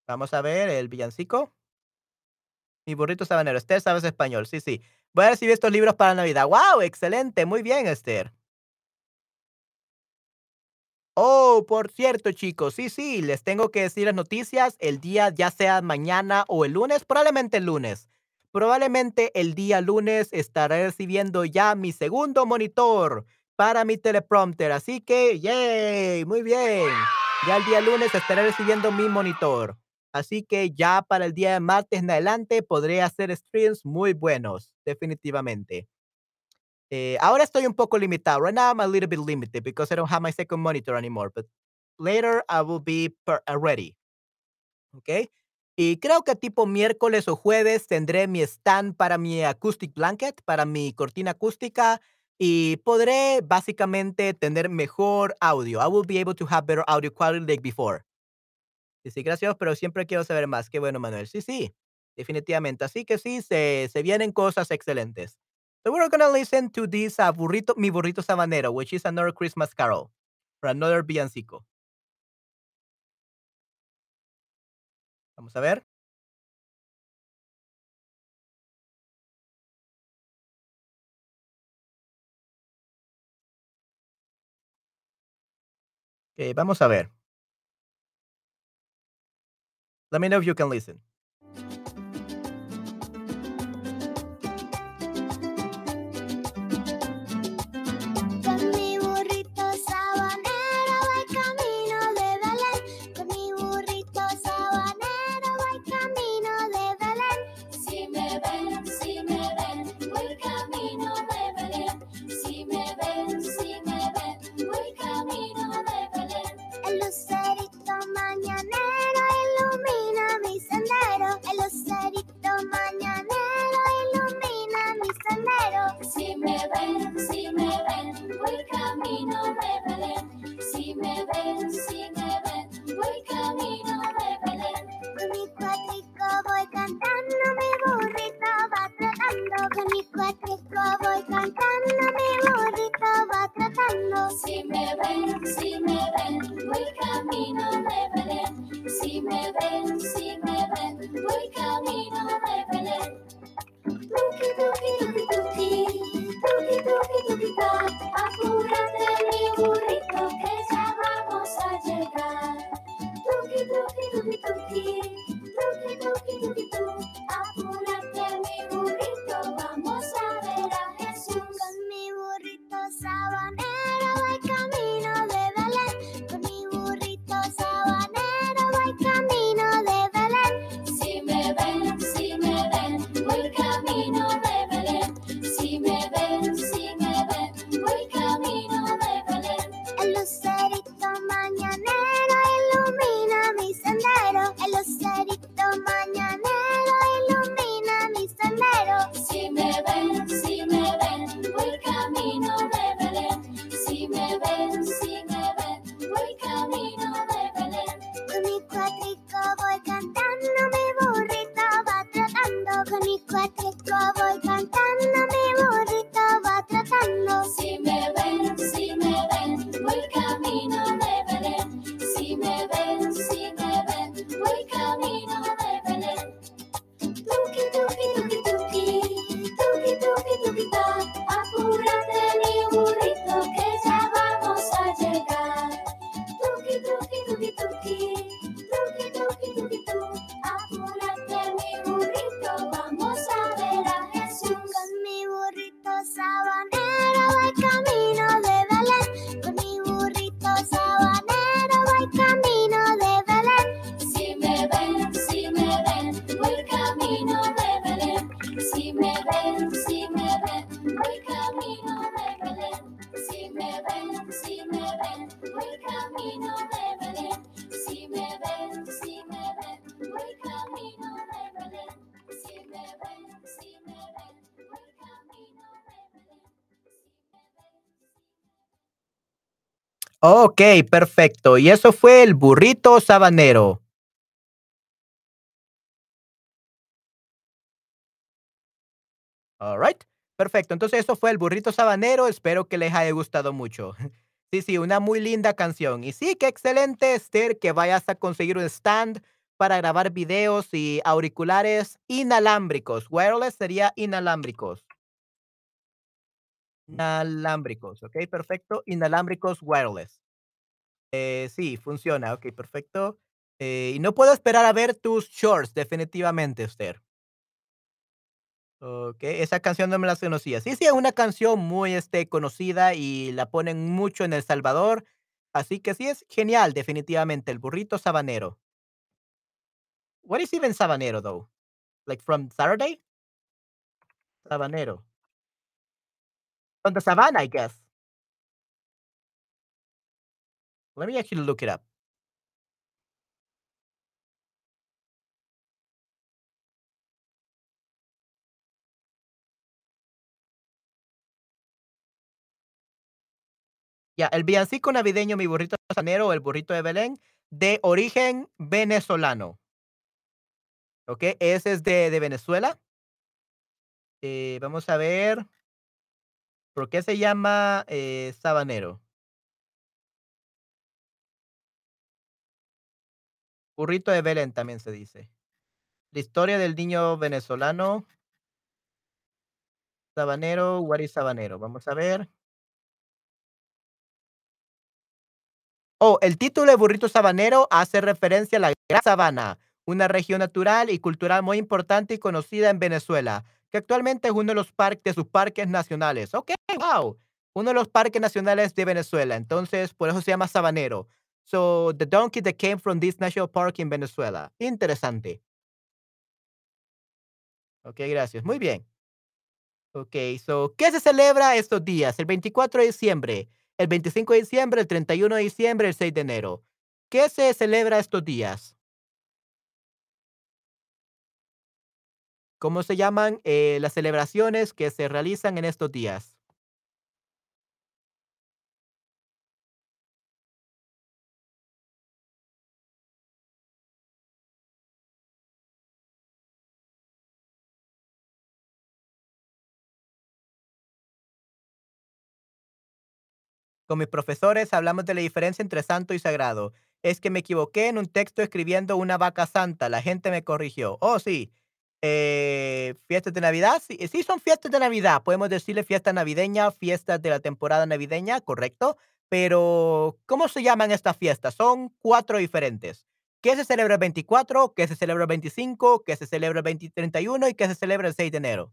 Vamos a ver el villancico. Mi burrito sabanero. Esther, sabes español. Sí, sí. Voy a recibir estos libros para Navidad. ¡Wow! Excelente. Muy bien, Esther. Oh, por cierto, chicos. Sí, sí. Les tengo que decir las noticias. El día, ya sea mañana o el lunes. Probablemente el lunes. Probablemente el día lunes estaré recibiendo ya mi segundo monitor para mi teleprompter. Así que, ¡yay! Muy bien. Ya el día lunes estaré recibiendo mi monitor. Así que ya para el día de martes en adelante podré hacer streams muy buenos, definitivamente. Eh, ahora estoy un poco limitado. Right now I'm a little bit limited because I don't have my second monitor anymore, but later I will be uh, ready. ¿Ok? Y creo que tipo miércoles o jueves tendré mi stand para mi acoustic blanket, para mi cortina acústica y podré básicamente tener mejor audio. I will be able to have better audio quality like before. Sí, sí, gracias, pero siempre quiero saber más. Qué bueno, Manuel. Sí, sí, definitivamente. Así que sí, se, se vienen cosas excelentes. So we're to listen to this uh, burrito, Mi Burrito Sabanero, which is another Christmas carol, or another villancico. Vamos a ver. Okay, vamos a ver. Let me know if you can listen. cantando mi burrito va trotando con mis cuatro voy cantando mi burrito va trotando si me ven si me ven voy camino de Belén. Si me ven si me ven voy camino de Belén. Tuki tuki tuki tuki tuki tuki tuki apúrate mi burrito que ya vamos a llegar. Tuki tuki tuki Ok, perfecto. Y eso fue el burrito sabanero. Alright, perfecto. Entonces eso fue el burrito sabanero. Espero que les haya gustado mucho. Sí, sí, una muy linda canción. Y sí, qué excelente, Esther, que vayas a conseguir un stand para grabar videos y auriculares inalámbricos. Wireless sería inalámbricos. Inalámbricos, ok, perfecto. Inalámbricos wireless. Eh, sí, funciona, ok, perfecto. Eh, y no puedo esperar a ver tus shorts, definitivamente, Esther. Ok, esa canción no me la conocía. Sí, sí, es una canción muy este, conocida y la ponen mucho en El Salvador. Así que sí, es genial, definitivamente. El burrito sabanero. What is even sabanero, though? Like from Saturday? Sabanero. From the savannah, I guess. Let me actually look it up. Ya, el villancico navideño Mi burrito sabanero o El burrito de Belén, de origen venezolano. ¿Ok? Ese es de, de Venezuela. Eh, vamos a ver. ¿Por qué se llama eh, sabanero? Burrito de Belén también se dice. La historia del niño venezolano. Sabanero, is sabanero? Vamos a ver. Oh, el título de Burrito Sabanero hace referencia a la Gran Sabana, una región natural y cultural muy importante y conocida en Venezuela, que actualmente es uno de los parques de sus parques nacionales. Ok, wow. Uno de los parques nacionales de Venezuela. Entonces, por eso se llama Sabanero. So, the donkey that came from this national park in Venezuela. Interesante. Ok, gracias. Muy bien. Ok, so, ¿qué se celebra estos días? El 24 de diciembre, el 25 de diciembre, el 31 de diciembre, el 6 de enero. ¿Qué se celebra estos días? ¿Cómo se llaman eh, las celebraciones que se realizan en estos días? Con mis profesores hablamos de la diferencia entre santo y sagrado. Es que me equivoqué en un texto escribiendo una vaca santa. La gente me corrigió. Oh, sí. Eh, fiestas de Navidad. Sí, sí, son fiestas de Navidad. Podemos decirle fiesta navideña, fiestas de la temporada navideña, correcto. Pero, ¿cómo se llaman estas fiestas? Son cuatro diferentes. ¿Qué se celebra el 24? ¿Qué se celebra el 25? ¿Qué se celebra el 20 31? ¿Y qué se celebra el 6 de enero?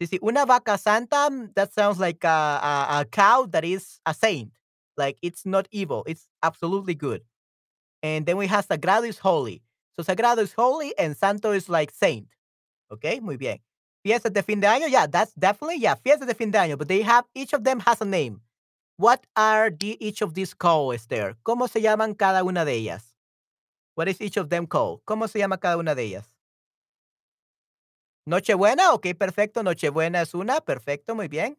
Sí, sí, una vaca santa, mm, that sounds like a, a, a cow that is a saint. Like it's not evil, it's absolutely good. And then we have Sagrado is holy. So Sagrado is holy and Santo is like saint. Okay, muy bien. Fiestas de fin de año, yeah, that's definitely, yeah, fiestas de fin de año, but they have, each of them has a name. What are the, each of these called, Esther? ¿Cómo se llaman cada una de ellas? What is each of them called? ¿Cómo se llama cada una de ellas? Nochebuena, ok, perfecto. Nochebuena es una, perfecto, muy bien.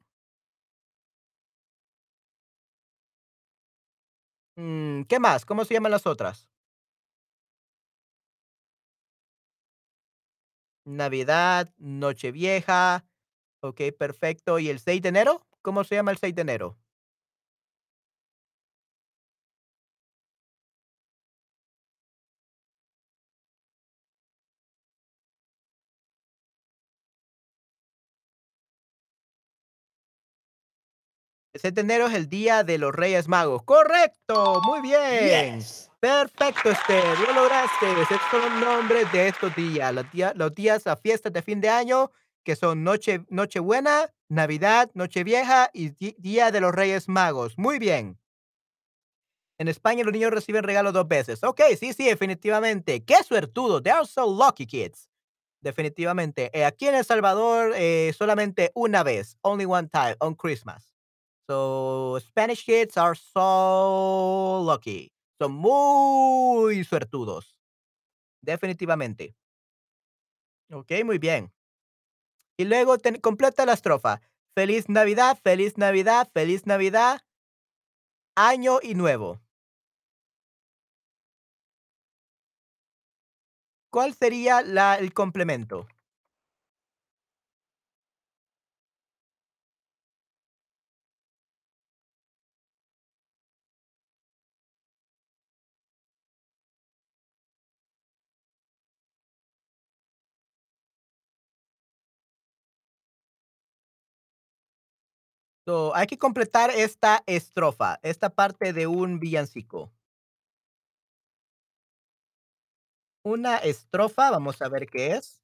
Mm, ¿Qué más? ¿Cómo se llaman las otras? Navidad, Nochevieja, ok, perfecto. ¿Y el 6 de enero? ¿Cómo se llama el 6 de enero? El 6 de enero es el día de los Reyes Magos. Correcto, muy bien. Yes. Perfecto, Esther, lo lograste. Esos son los nombres de estos días. Los días, los días a fiestas de fin de año, que son Noche, Nochebuena, Navidad, Nochevieja y Día de los Reyes Magos. Muy bien. En España los niños reciben regalos dos veces. Ok, sí, sí, definitivamente. ¡Qué suertudo! They are so lucky kids. Definitivamente. Eh, aquí en El Salvador, eh, solamente una vez. Only one time, on Christmas. So, Spanish kids are so lucky. Son muy suertudos. Definitivamente. Ok, muy bien. Y luego ten- completa la estrofa. Feliz Navidad, feliz Navidad, feliz Navidad. Año y nuevo. ¿Cuál sería la, el complemento? So, hay que completar esta estrofa, esta parte de un villancico. Una estrofa, vamos a ver qué es.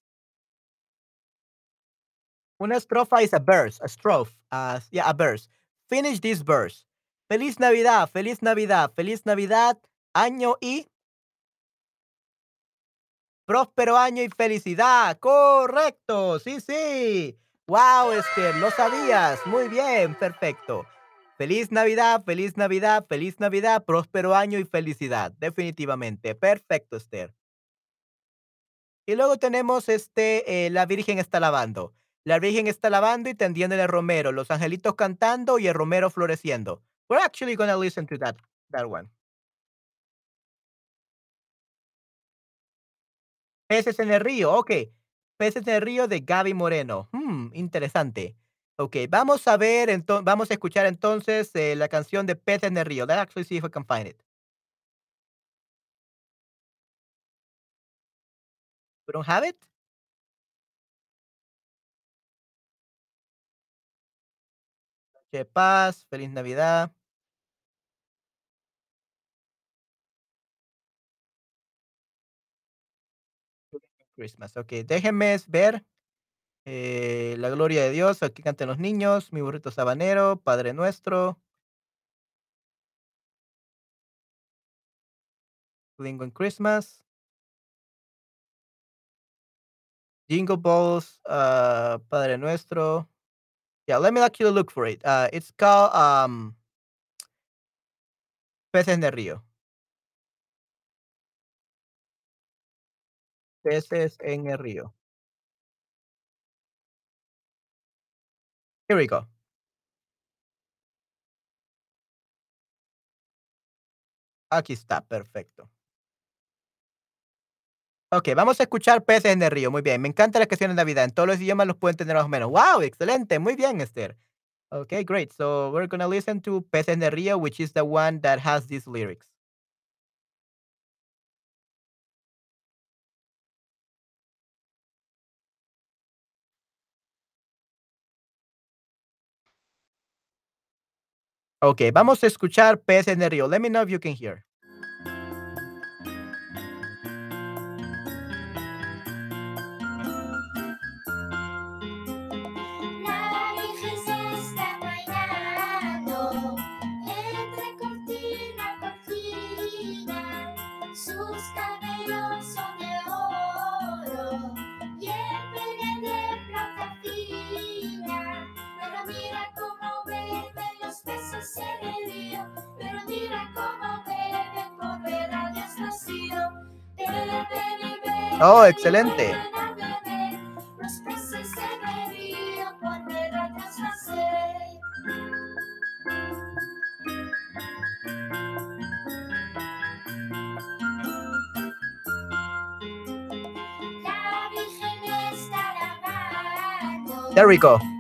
Una estrofa is a verse, a strophe. A verse. Finish this verse. Feliz Navidad, feliz Navidad, feliz Navidad, año y próspero año y felicidad. Correcto, sí, sí. Wow, Esther, lo sabías. Muy bien, perfecto. Feliz Navidad, feliz Navidad, feliz Navidad, próspero año y felicidad. Definitivamente. Perfecto, Esther. Y luego tenemos este, eh, la Virgen está lavando. La Virgen está lavando y tendiendo el romero, los angelitos cantando y el romero floreciendo. We're actually going to listen to that, that one. Peces en el río, ok. Peces el río de Gaby Moreno. Hmm, interesante. Ok, vamos a ver, vamos a escuchar entonces eh, la canción de Peces en el río. Let's actually see if we can find it. We don't have it? Noche de paz, feliz Navidad. Christmas. Ok, déjenme ver. eh, la gloria de Dios, aquí cantan los niños, mi burrito sabanero, Padre nuestro. Jingle Christmas. Jingle Balls, uh, Padre Nuestro. Yeah, let me actually look for it. Uh, it's called um, Peces en el Río. Peces en el Río. Here we go. Aquí está, perfecto. Ok, vamos a escuchar Peces en el Río. Muy bien, me encanta la canción de Navidad. En todos los idiomas los pueden tener más o menos. ¡Wow! Excelente, muy bien, Esther. Okay, great. So we're gonna listen to Peces en el Río, which is the one that has these lyrics. Ok, vamos a escuchar Peces en el Río. Let me know if you can hear. Está lavando. There we go.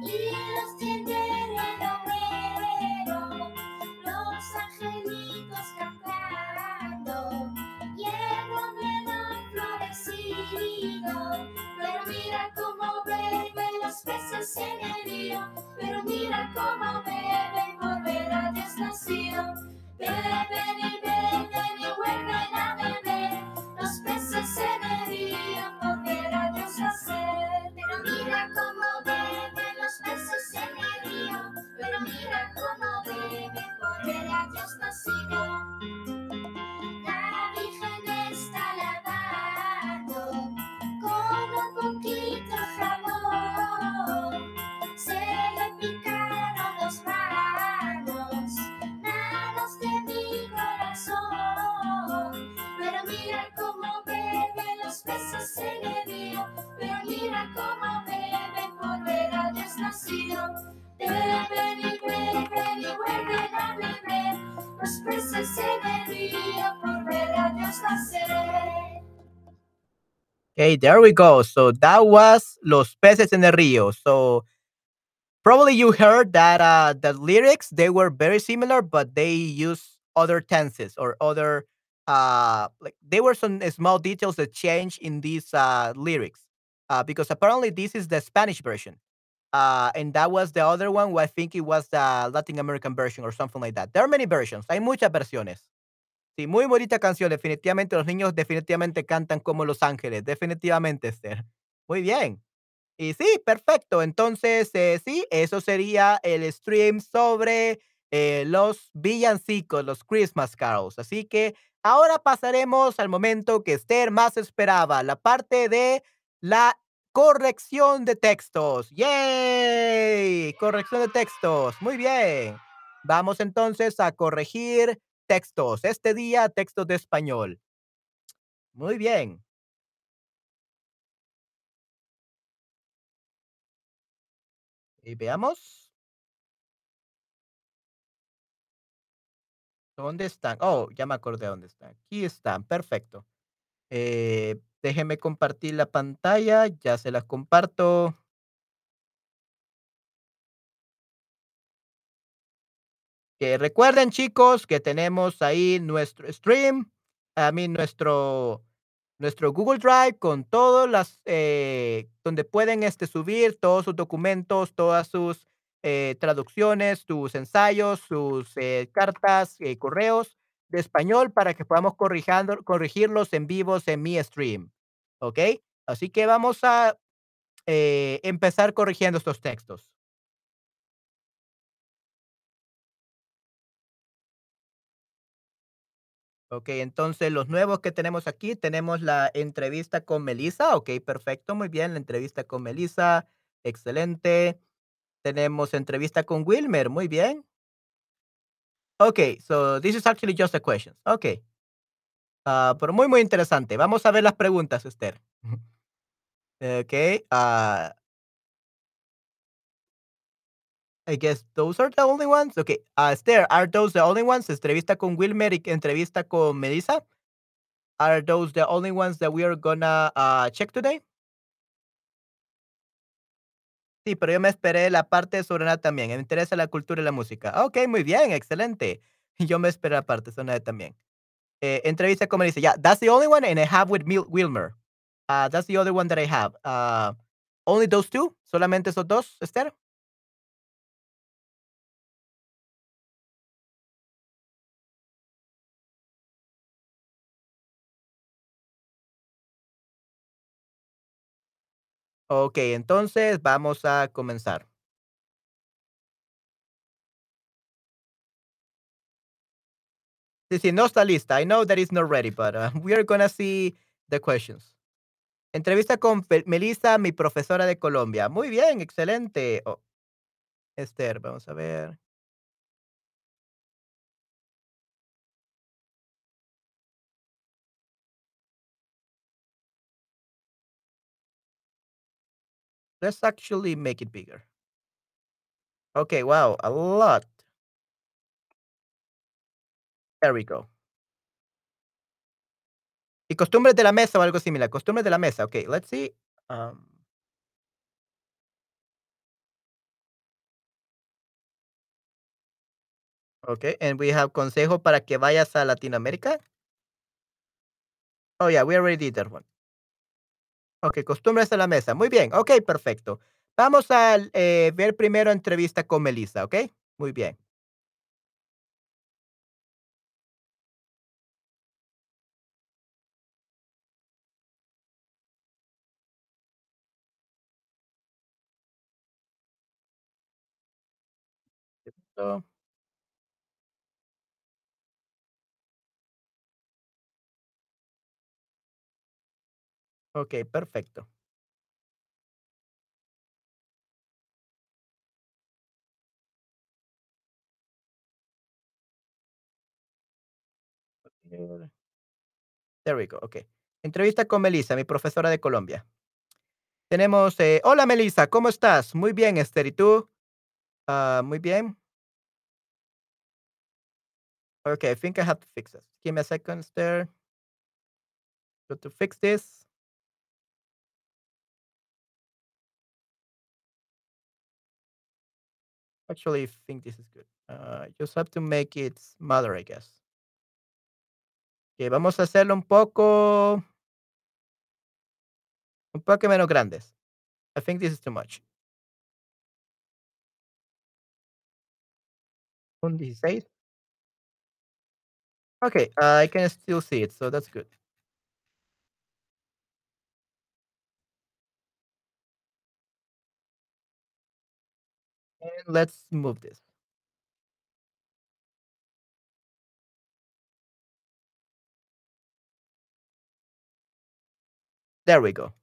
Okay, there we go. So that was Los peces en el río. So probably you heard that uh, the lyrics they were very similar, but they use other tenses or other uh like there were some small details that change in these uh lyrics. Uh, because apparently this is the Spanish version. Uh, and that was the other one. I think it was the Latin American version or something like that. There are many versions. Hay muchas versiones. Sí, muy bonita canción. Definitivamente los niños definitivamente cantan como Los Ángeles. Definitivamente, Esther. Muy bien. Y sí, perfecto. Entonces, eh, sí, eso sería el stream sobre eh, los villancicos, los Christmas carols. Así que ahora pasaremos al momento que Esther más esperaba, la parte de la corrección de textos. ¡Yay! Corrección de textos. Muy bien. Vamos entonces a corregir textos. Este día, textos de español. Muy bien. Y veamos. ¿Dónde están? Oh, ya me acordé dónde están. Aquí están. Perfecto. Eh, déjenme compartir la pantalla. Ya se las comparto. Recuerden, chicos, que tenemos ahí nuestro stream, a mí nuestro nuestro Google Drive con todas las eh, donde pueden este subir todos sus documentos, todas sus eh, traducciones, sus ensayos, sus eh, cartas, eh, correos de español para que podamos corregirlos en vivos en mi stream. ¿Ok? Así que vamos a empezar corrigiendo estos textos. Ok, entonces los nuevos que tenemos aquí, tenemos la entrevista con Melissa. Ok, perfecto, muy bien, la entrevista con Melissa, excelente. Tenemos entrevista con Wilmer, muy bien. Ok, so this is actually just a question. Ok. Ah, pero muy, muy interesante. Vamos a ver las preguntas, Esther. Ok, ah, I guess those are the only ones. Okay, uh, Esther, are those the only ones? Entrevista con Wilmer y entrevista con Melissa. Are those the only ones that we are gonna uh, check today? Sí, pero yo me esperé la parte sobre nada también. Me interesa la cultura y la música. Ok, muy bien, excelente. Yo me esperé la parte sobre nada también. Eh, entrevista con Melissa. Yeah, that's the only one, and I have with Mil Wilmer. Uh, that's the other one that I have. Uh, only those two? Solamente esos dos, Esther? Ok, entonces vamos a comenzar. Sí, sí, no está lista. I know that it's not ready, but uh, we are gonna see the questions. Entrevista con Melissa, mi profesora de Colombia. Muy bien, excelente. Oh, Esther, vamos a ver. Let's actually make it bigger. Okay, wow, a lot. There we go. Y costumbres de la mesa o algo similar. Costumbres de la mesa. Okay, let's see. Um, okay, and we have consejo para que vayas a Latinoamérica. Oh, yeah, we already did that one. Okay, costumbres de la mesa. Muy bien. Okay, perfecto. Vamos a eh, ver primero entrevista con Melissa, ¿ok? Muy bien. Ok, perfecto. There we go, ok. Entrevista con Melissa, mi profesora de Colombia. Tenemos, eh, hola Melissa, ¿cómo estás? Muy bien, Esther, ¿y tú? Ah, muy bien. Okay, I think I have to fix this. Give me a second, Esther. Go to fix this. Actually, think this is good. Uh, just have to make it smaller, I guess. Ok, vamos a hacerlo un poco, un poco menos grandes. I think this is too much. Un 16. Okay, I can still see it, so that's good. And let's move this. There we go.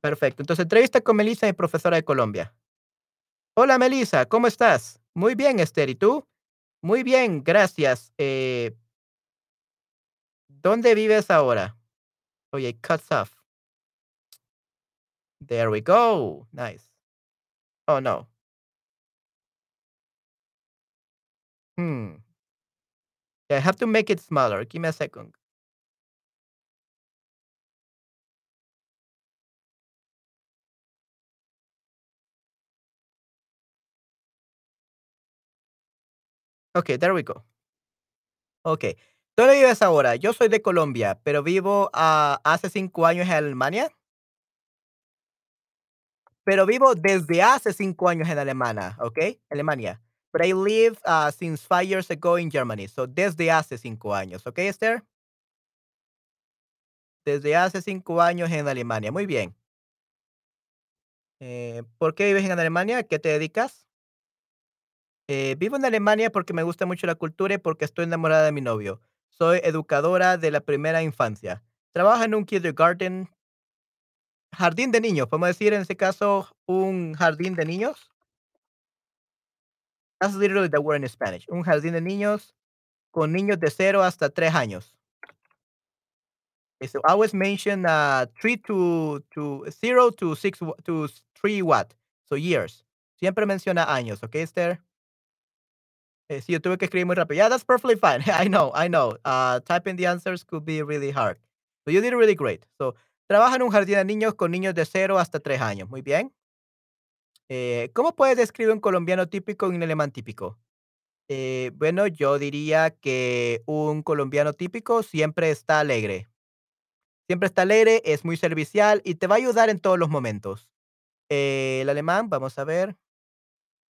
Perfecto. Entonces, entrevista con Melissa, mi profesora de Colombia. Hola, Melissa, ¿cómo estás? Muy bien, Esther, ¿y tú? Muy bien, gracias. Eh, ¿Dónde vives ahora? Oye, cuts off. There we go. Nice. Oh, no. Hmm. Yeah, I have to make it smaller. Give me a second. Okay, there we go. Okay. ¿Dónde vives ahora? Yo soy de Colombia, pero vivo ah, hace cinco años en Alemania. Pero vivo desde hace cinco años en Alemania, ¿ok? Alemania. But I live uh, since five years ago in Germany. So desde hace cinco años, ¿ok, Esther? Desde hace cinco años en Alemania. Muy bien. Eh, ¿Por qué vives en Alemania? ¿A qué te dedicas? Eh, vivo en Alemania porque me gusta mucho la cultura y porque estoy enamorada de mi novio. Soy educadora de la primera infancia. Trabajo en un kindergarten, jardín de niños, podemos decir en este caso un jardín de niños. That's literally the word in Spanish. Un jardín de niños con niños de 0 hasta 3 años. So I always mention uh, 3 to, to 0 to 6 wa- to 3 what? So years. Siempre menciona años, ¿ok, Esther? Eh, sí, yo tuve que escribir muy rápido. Yeah, that's perfectly fine. I know, I know. Uh, typing the answers could be really hard. So you did really great. So, trabaja en un jardín de niños con niños de 0 hasta 3 años. Muy bien. Eh, ¿Cómo puedes describir un colombiano típico y un alemán típico? Eh, bueno, yo diría que un colombiano típico siempre está alegre. Siempre está alegre, es muy servicial y te va a ayudar en todos los momentos. Eh, el alemán, vamos a ver.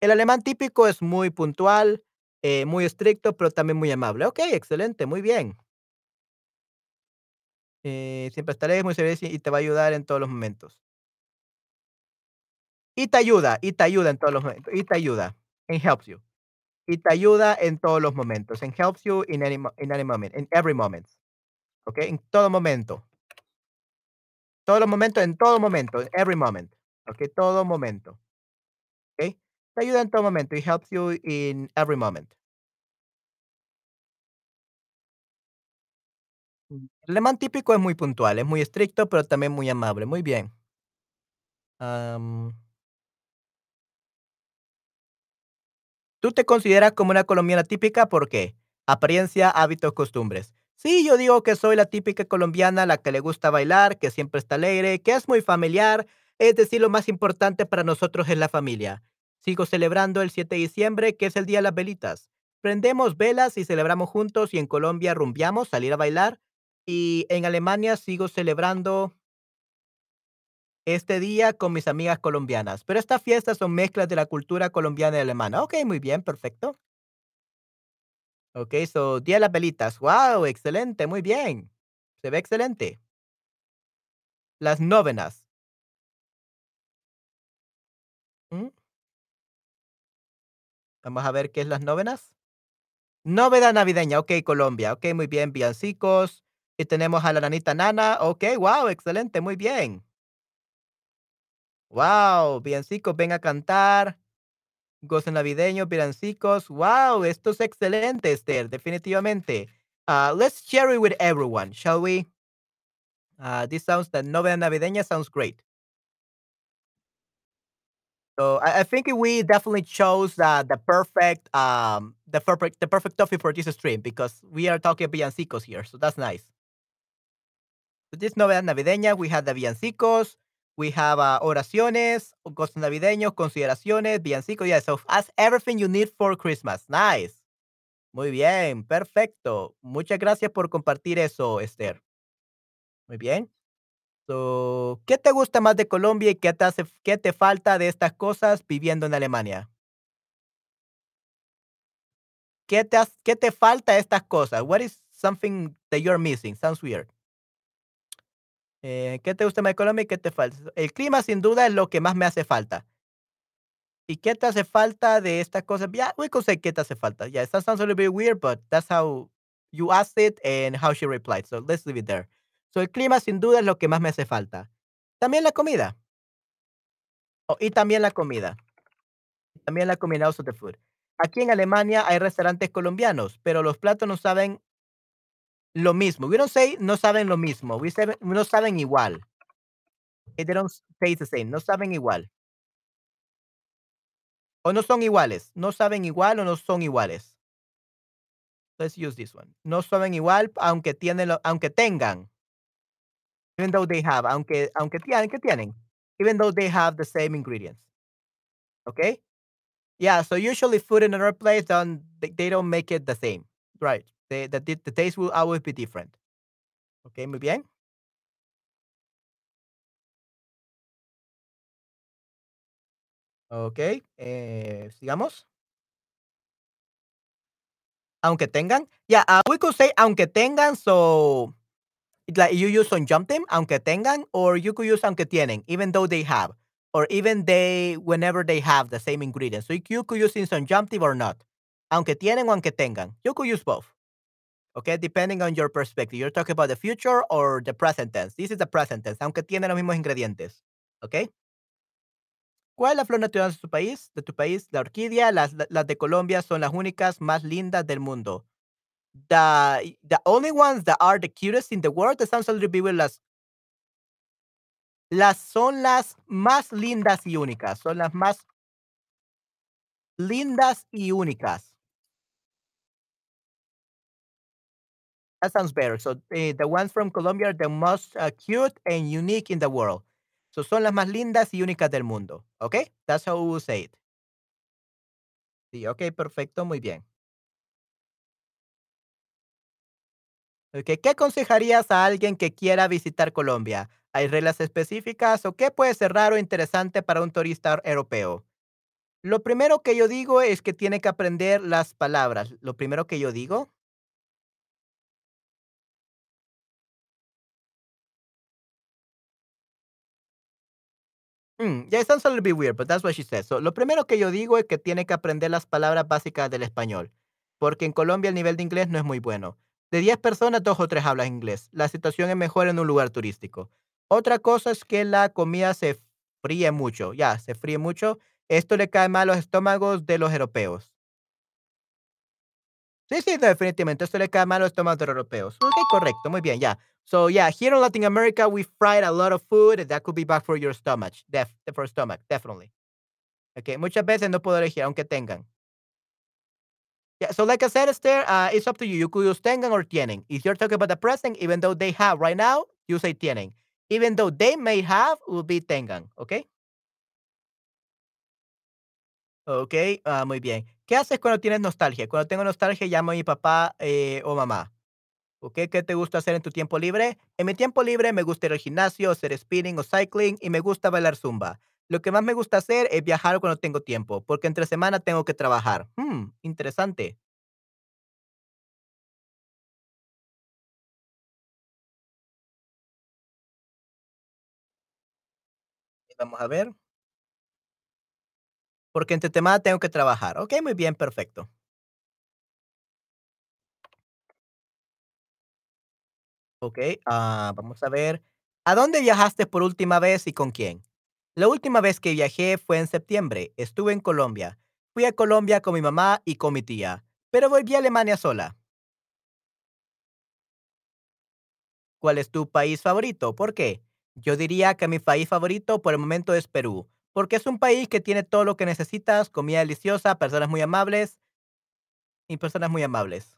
El alemán típico es muy puntual, eh, muy estricto, pero también muy amable. Ok, excelente, muy bien. Eh, siempre está alegre, muy servicial y te va a ayudar en todos los momentos. Y te ayuda, y te ayuda en todos los momentos. Y te ayuda. And helps you. Y te ayuda en todos los momentos. And helps you in any, in any moment, in every moment. Ok, en todo momento. Todos los momentos, en todo momento, en every moment. Ok, todo momento. Ok, te ayuda en todo momento. It helps you in every moment. Mm, El alemán típico es muy puntual, es muy estricto, pero también muy amable. Muy bien. ¿Tú te consideras como una colombiana típica? ¿Por qué? Apariencia, hábitos, costumbres. Sí, yo digo que soy la típica colombiana, la que le gusta bailar, que siempre está alegre, que es muy familiar. Es decir, lo más importante para nosotros es la familia. Sigo celebrando el 7 de diciembre, que es el Día de las Velitas. Prendemos velas y celebramos juntos y en Colombia rumbiamos, salir a bailar. Y en Alemania sigo celebrando este día con mis amigas colombianas. Pero estas fiestas son mezclas de la cultura colombiana y alemana. Ok, muy bien, perfecto. Ok, so Día de las Velitas. Wow, excelente, muy bien. Se ve excelente. Las nóvenas. ¿Mm? Vamos a ver qué es las nóvenas. Nóveda navideña, ok, Colombia. Ok, muy bien, villancicos. Y tenemos a la nanita Nana. Ok, wow, excelente, muy bien. Wow, villancicos, ven a cantar. Gozo navideño, villancicos. Wow, esto es excelente, Esther, definitivamente. Uh, let's share it with everyone, shall we? Uh, this sounds, the novena navideña sounds great. So I, I think we definitely chose uh, the perfect, um, the perfect, the perfect topic for this stream because we are talking villancicos here, so that's nice. So this novena navideña, we have the villancicos, we have uh, oraciones, gozos navideños, consideraciones, villancicos. Yeah, so that's everything you need for Christmas. Nice. Muy bien, perfecto. Muchas gracias por compartir eso, Esther. Muy bien. So, ¿qué te gusta más de Colombia y qué te hace, qué te falta de estas cosas viviendo en Alemania? ¿Qué te, has- qué te falta de estas cosas? What is something that you're missing? Sounds weird. Eh, ¿Qué te gusta más de Colombia y qué te falta? El clima sin duda es lo que más me hace falta. ¿Y qué te hace falta de estas cosas? Yeah, we could say qué te hace falta. Yeah, that sounds a little bit weird, but that's how you asked it and how she replied. So let's leave it there. So el clima sin duda es lo que más me hace falta. También la comida. Oh, y también la comida. También la comida, also the food. Aquí en Alemania hay restaurantes colombianos, pero los platos no saben lo mismo. We don't say no saben lo mismo. We say no saben igual. They don't taste the same. No saben igual. O no son iguales. No saben igual o no son iguales. Let's use this one. No saben igual aunque tienen lo- aunque tengan. Even though they have, aunque aunque tienen, ¿qué tienen? Even though they have the same ingredients. Okay? Yeah, so usually food in another place don't they don't make it the same. Right. The, the the taste will always be different. Okay, muy bien. Okay, eh, sigamos. Aunque tengan. Yeah, uh, we could say aunque tengan, so it's like you use on jump aunque tengan, or you could use aunque tienen, even though they have, or even they, whenever they have the same ingredients. So you could use in subjunctive or not. Aunque tienen o aunque tengan. You could use both. Okay, depending on your perspective. You're talking about the future or the present tense. This is the present tense, aunque tienen los mismos ingredientes. Okay. ¿Cuál es la flor natural de tu país? De tu país, la orquídea. Las, las de Colombia son las únicas más lindas del mundo. The, the only ones that are the cutest in the world, that sounds a las, las son las más lindas y únicas. Son las más lindas y únicas. That sounds better. So eh, the ones from Colombia are the most uh, cute and unique in the world. So son las más lindas y únicas del mundo. Okay? That's how we say it. Sí, ok, perfecto, muy bien. Ok, ¿Qué aconsejarías a alguien que quiera visitar Colombia? ¿Hay reglas específicas o qué puede ser raro o interesante para un turista europeo? Lo primero que yo digo es que tiene que aprender las palabras. Lo primero que yo digo. Mm, yeah, it sounds a little bit weird, but that's what she said. So, lo primero que yo digo es que tiene que aprender las palabras básicas del español, porque en Colombia el nivel de inglés no es muy bueno. De 10 personas, dos o tres hablan inglés. La situación es mejor en un lugar turístico. Otra cosa es que la comida se fríe mucho, ya, se fríe mucho. Esto le cae mal a los estómagos de los europeos. Sí, definitivamente, esto le cae mal los los europeos. Okey, correcto, muy bien, yeah. So, yeah, here in Latin America, we fried a lot of food, that could be bad for your stomach, def for stomach, definitely. Okey, muchas veces no puedo elegir, aunque tengan. Yeah, so like I said, Esther, uh, it's up to you. You could use tengan or tienen. If you're talking about the present, even though they have right now, you say tienen. Even though they may have, will be tengan, ¿okey? Okey, ah, muy bien. ¿Qué haces cuando tienes nostalgia? Cuando tengo nostalgia, llamo a mi papá, eh, o mamá. ¿qué te gusta hacer en tu tiempo libre? En mi tiempo libre me gusta ir al gimnasio, hacer spinning o cycling y me gusta bailar zumba. Lo que más me gusta hacer es viajar cuando tengo tiempo, porque entre semana tengo que trabajar. Mm, interesante. Vamos a ver. Porque entre semana tengo que trabajar. Okey, muy bien, perfecto. Okey, ah, vamos a ver. ¿A dónde viajaste por última vez y con quién? La última vez que viajé fue en septiembre. Estuve en Colombia. Fui a Colombia con mi mamá y con mi tía, pero volví a Alemania sola. ¿Cuál es tu país favorito? ¿Por qué? Yo diría que mi país favorito por el momento es Perú, porque es un país que tiene todo lo que necesitas, comida deliciosa, personas muy amables y personas muy amables.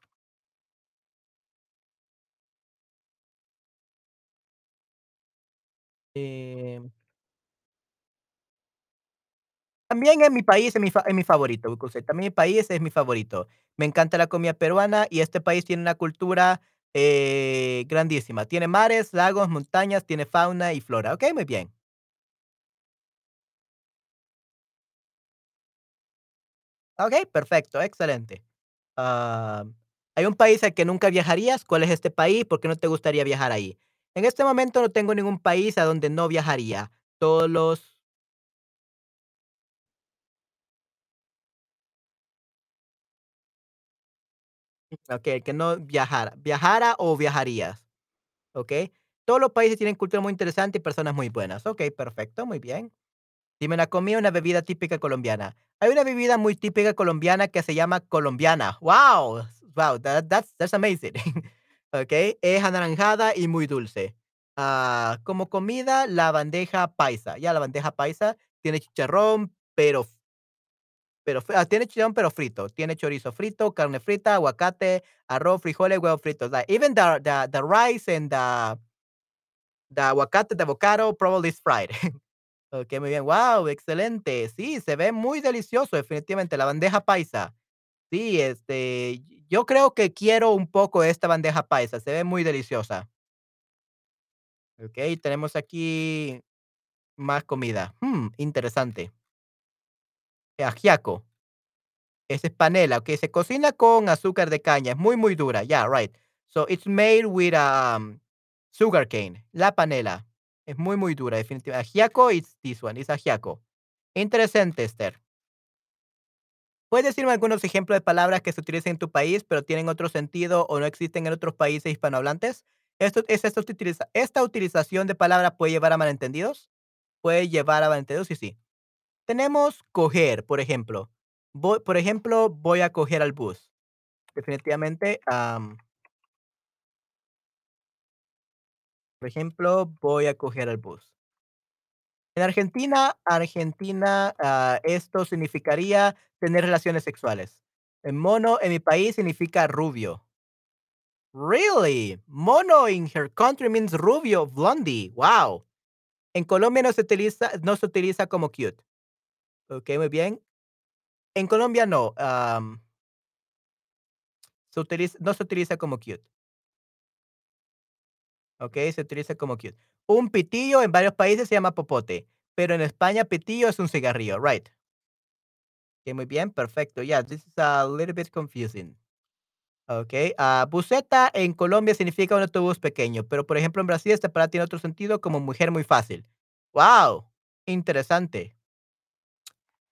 Em, también en mi país es mi fa mi favorito, también mi país es mi favorito. Me encanta la comida peruana y este país tiene una cultura, eh, grandísima. Tiene mares, lagos, montañas, tiene fauna y flora. Okey, muy bien. Okey, perfecto, excelente. Ah, ¿hay un país al que nunca viajarías? ¿Cuál es este país? ¿Por qué no te gustaría viajar ahí? En este momento no tengo ningún país a donde no viajaría. Todos los okey, que no viajara. ¿Viajara o viajarías? Okey. Todos los países tienen cultura muy interesante y personas muy buenas. Okey, perfecto, muy bien. Dime una comida, una bebida típica colombiana. Hay una bebida muy típica colombiana que se llama colombiana. Wow, wow, that that's amazing. Okey, es anaranjada y muy dulce. Ah, como comida, la bandeja paisa. Ya, la bandeja paisa tiene chicharrón, pero pero ah, tiene chicharrón, pero frito. Tiene chorizo frito, carne frita, aguacate, arroz, frijoles, huevos fritos. Like, even the the the rice and the the aguacate, the avocado probably is fried. Okey, muy bien. Wow, excelente. Sí, se ve muy delicioso, definitivamente, la bandeja paisa. Sí, este, yo creo que quiero un poco esta bandeja paisa, se ve muy deliciosa. Okey, tenemos aquí más comida. Mm, interesante. Ajiaco. Ese es panela, okey, se cocina con azúcar de caña, es muy, muy dura. Yeah, right. So, it's made with, um, sugarcane, la panela. Es muy, muy dura, definitiva ajiaco, it's this one, it's ajiaco. Interesante, Esther. ¿Puedes decirme algunos ejemplos de palabras que se utilizan en tu país, pero tienen otro sentido o no existen en otros países hispanohablantes? Esto es esto utiliza esta utilización de palabras puede llevar a malentendidos. Puede llevar a malentendidos, sí, sí. Tenemos coger, por ejemplo. Voy por ejemplo, voy a coger al bus. Definitivamente, am por ejemplo, voy a coger al bus. En Argentina Argentina, ah, esto significaría tener relaciones sexuales. En mono, en mi país, significa rubio. Really? Mono in her country means rubio, blondie. Wow. En Colombia no se utiliza no se utiliza como cute. Okey, muy bien. En Colombia no, no se utiliza como cute. Okey, se utiliza como cute. Un pitillo en varios países se llama popote, pero en España pitillo es un cigarrillo, right. Okey, muy bien, perfecto. Yeah, this is a little bit confusing. Okey, ah, buseta en Colombia significa un autobús pequeño, pero, por ejemplo, en Brasil esta palabra tiene otro sentido como mujer muy fácil. Guau, interesante.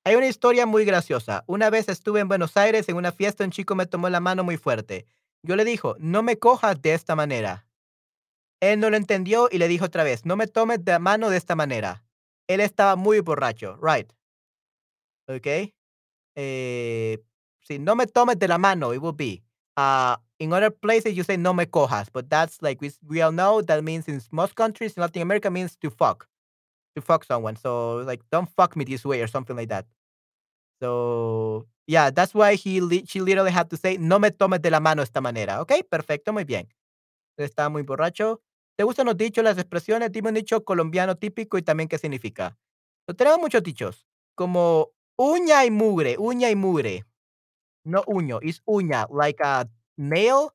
Hay una historia muy graciosa. Una vez estuve en Buenos Aires en una fiesta, un chico me tomó la mano muy fuerte. Yo le dijo: "No me cojas de esta manera". Él no lo entendió y le dijo otra vez: "No me tomes de la mano de esta manera". Él estaba muy borracho, right. Okey. Eh, sí, no me tomes de la mano, it would be. Uh, in other places, you say no me cojas, but that's like we, we all know that means in most countries in Latin America means to fuck, to fuck someone. So like, don't fuck me this way or something like that. So yeah, that's why he she literally had to say no me tomes de la mano esta manera. Ok, perfecto, muy bien. Está muy borracho. ¿Te gustan los dichos, las expresiones? Dime un dicho colombiano típico y también qué significa. So, tenemos muchos dichos, como uña y mugre, uña y mugre. No uño, es uña, like a nail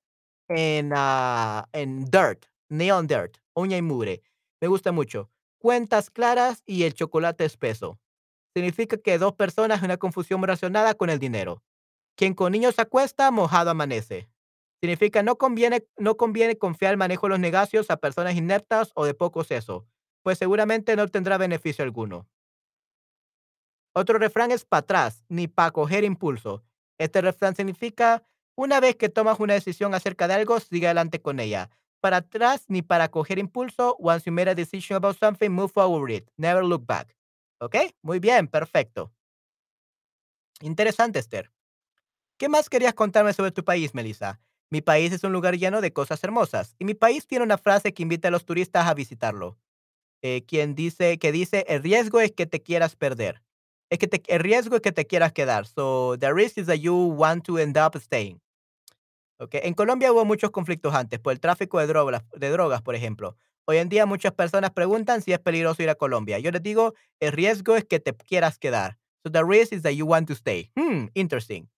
and, uh, and dirt, nail and dirt, uña y mugre. Me gusta mucho. Cuentas claras y el chocolate espeso. Significa que dos personas en una confusión relacionada con el dinero. Quien con niños acuesta, mojado amanece. Significa no conviene, no conviene confiar el manejo de los negocios a personas ineptas o de poco seso, pues seguramente no tendrá beneficio alguno. Otro refrán es para atrás, ni para coger impulso. Este refrán significa, una vez que tomas una decisión acerca de algo, sigue adelante con ella. Para atrás, ni para coger impulso. Once you made a decision about something, move forward it. Never look back. ¿Ok? Muy bien, perfecto. Interesante, Esther. ¿Qué más querías contarme sobre tu país, Melissa? Mi país es un lugar lleno de cosas hermosas y mi país tiene una frase que invita a los turistas a visitarlo. Eh, dice que dice el riesgo es que te quieras perder. Es que el riesgo es que te quieras quedar. So the risk is that you want to end up staying. Okay. En Colombia hubo muchos conflictos antes por el tráfico de drogas, de drogas, por ejemplo. Hoy en día muchas personas preguntan si es peligroso ir a Colombia. Yo les digo, el riesgo es que te quieras quedar. So the risk is that you want to stay. Hmm, interesting.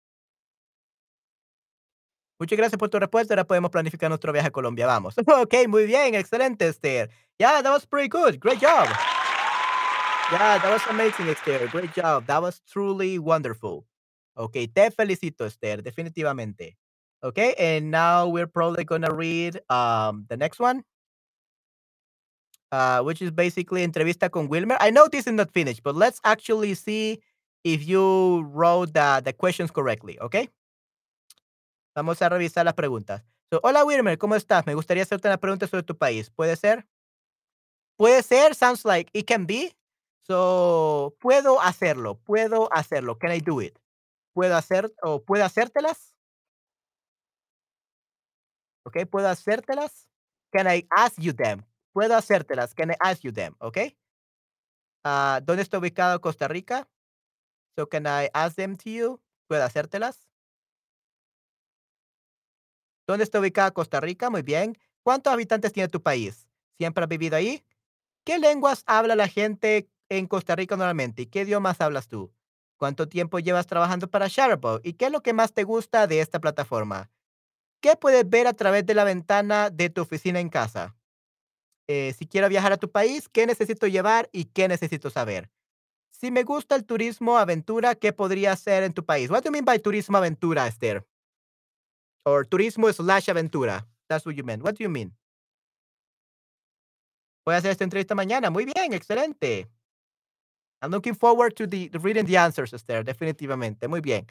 Muchas gracias por tu respuesta. Ahora podemos planificar nuestro viaje a Colombia. Vamos. Ok, muy bien. Excelente, Esther. Yeah, that was pretty good. Great job. Yeah, that was amazing, Esther. Great job. That was truly wonderful. Okay, te felicito, Esther. Definitivamente. Okay, and now we're probably gonna read um the next one. Uh, which is basically entrevista con Wilmer. I know this is not finished, but let's actually see if you wrote the, the questions correctly, okay? Vamos a revisar las preguntas. So, Hola Wilmer, ¿cómo estás? Me gustaría hacerte una pregunta sobre tu país. ¿Puede ser? Puede ser, sounds like it can be. So, puedo hacerlo, puedo hacerlo. Can I do it? ¿Puedo hacer o puedo hacértelas? ¿Ok? ¿Puedo hacértelas? Can I ask you them? Puedo hacértelas. Can I ask you them? ¿Ok? Ah, ¿Dónde está ubicado Costa Rica? So, can I ask them to you? ¿Puedo hacértelas? ¿Dónde está ubicada Costa Rica? Muy bien. ¿Cuántos habitantes tiene tu país? ¿Siempre has vivido ahí? ¿Qué lenguas habla la gente en Costa Rica normalmente? ¿Y qué idiomas hablas tú? ¿Cuánto tiempo llevas trabajando para Shutterbug? ¿Y qué es lo que más te gusta de esta plataforma? ¿Qué puedes ver a través de la ventana de tu oficina en casa? Eh, si quiero viajar a tu país, ¿qué necesito llevar y qué necesito saber? Si me gusta el turismo aventura, ¿qué podría hacer en tu país? What do you mean by turismo aventura, Esther? Or turismo slash aventura. That's what you meant. What do you mean? Voy a hacer esta entrevista mañana. Muy bien, excelente. I'm looking forward to the, reading the answers, Esther. Definitivamente. Muy bien.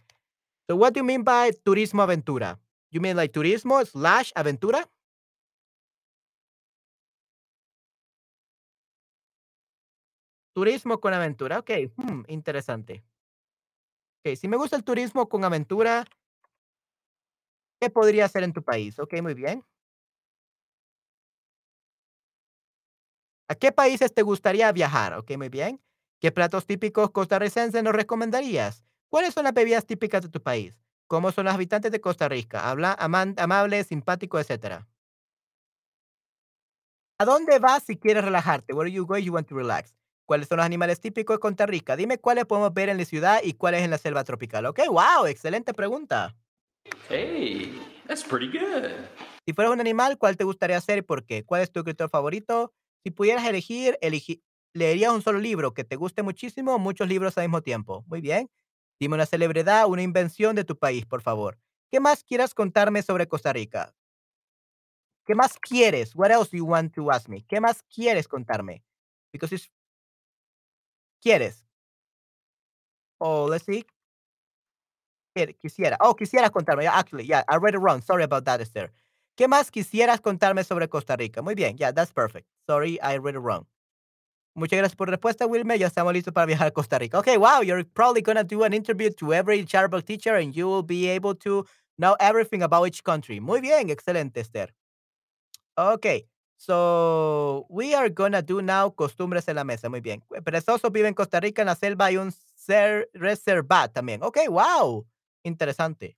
So what do you mean by turismo aventura? You mean like turismo slash aventura? Turismo con aventura. Ok, hmm, interesante. Ok, si me gusta el turismo con aventura, ¿qué podría hacer en tu país? Ok, muy bien. ¿A qué países te gustaría viajar? Ok, muy bien. ¿Qué platos típicos costarricenses nos recomendarías? ¿Cuáles son las bebidas típicas de tu país? ¿Cómo son los habitantes de Costa Rica? Habla, amables, simpáticos, etcétera. ¿A dónde vas si quieres relajarte? Where do you go if you want to relax? ¿Cuáles son los animales típicos de Costa Rica? Dime cuáles podemos ver en la ciudad y cuáles en la selva tropical. Ok, wow, excelente pregunta. Hey, that's pretty good. Si fueras un animal, ¿cuál te gustaría ser y por qué? ¿Cuál es tu escritor favorito? Si pudieras elegir, elegi- ¿leerías un solo libro que te guste muchísimo o muchos libros al mismo tiempo? Muy bien. Dime una celebridad, una invención de tu país, por favor. ¿Qué más quieras contarme sobre Costa Rica? ¿Qué más quieres? What else do you want to ask me? ¿Qué más quieres contarme? Because it's quieres. Oh, let's see. Quisiera. Oh, quisieras contarme. Actually, yeah, I read it wrong. Sorry about that, Esther. ¿Qué más quisieras contarme sobre Costa Rica? Muy bien. Yeah, that's perfect. Sorry, I read it wrong. Muchas gracias por la respuesta, Wilmer. Ya estamos listos para viajar a Costa Rica. Okay, wow, you're probably going to do an interview to every Charbook teacher and you will be able to Know everything about each country. Muy bien, excelente, Esther. Okay, so we are gonna do now costumbres en la mesa. Muy bien. Perezoso vive en Costa Rica, en la selva hay un ser reservat también. Okay, wow. Interesante.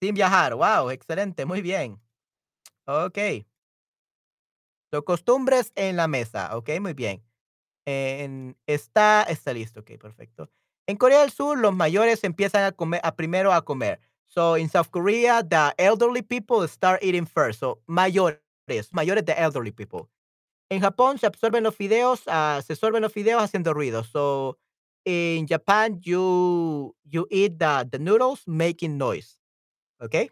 Sin viajar. Wow, excelente, muy bien. Okay. So, costumbres en la mesa. Okay, muy bien. En, está, está listo. Ok, perfecto. En Corea del Sur, los mayores empiezan a comer, a primero a comer. So, in South Korea, the elderly people start eating first. So, mayores, mayores the elderly people. En Japón se absorben los fideos, uh, se absorben los fideos haciendo ruido. So, in Japan, you you eat the, the noodles making noise. Okay?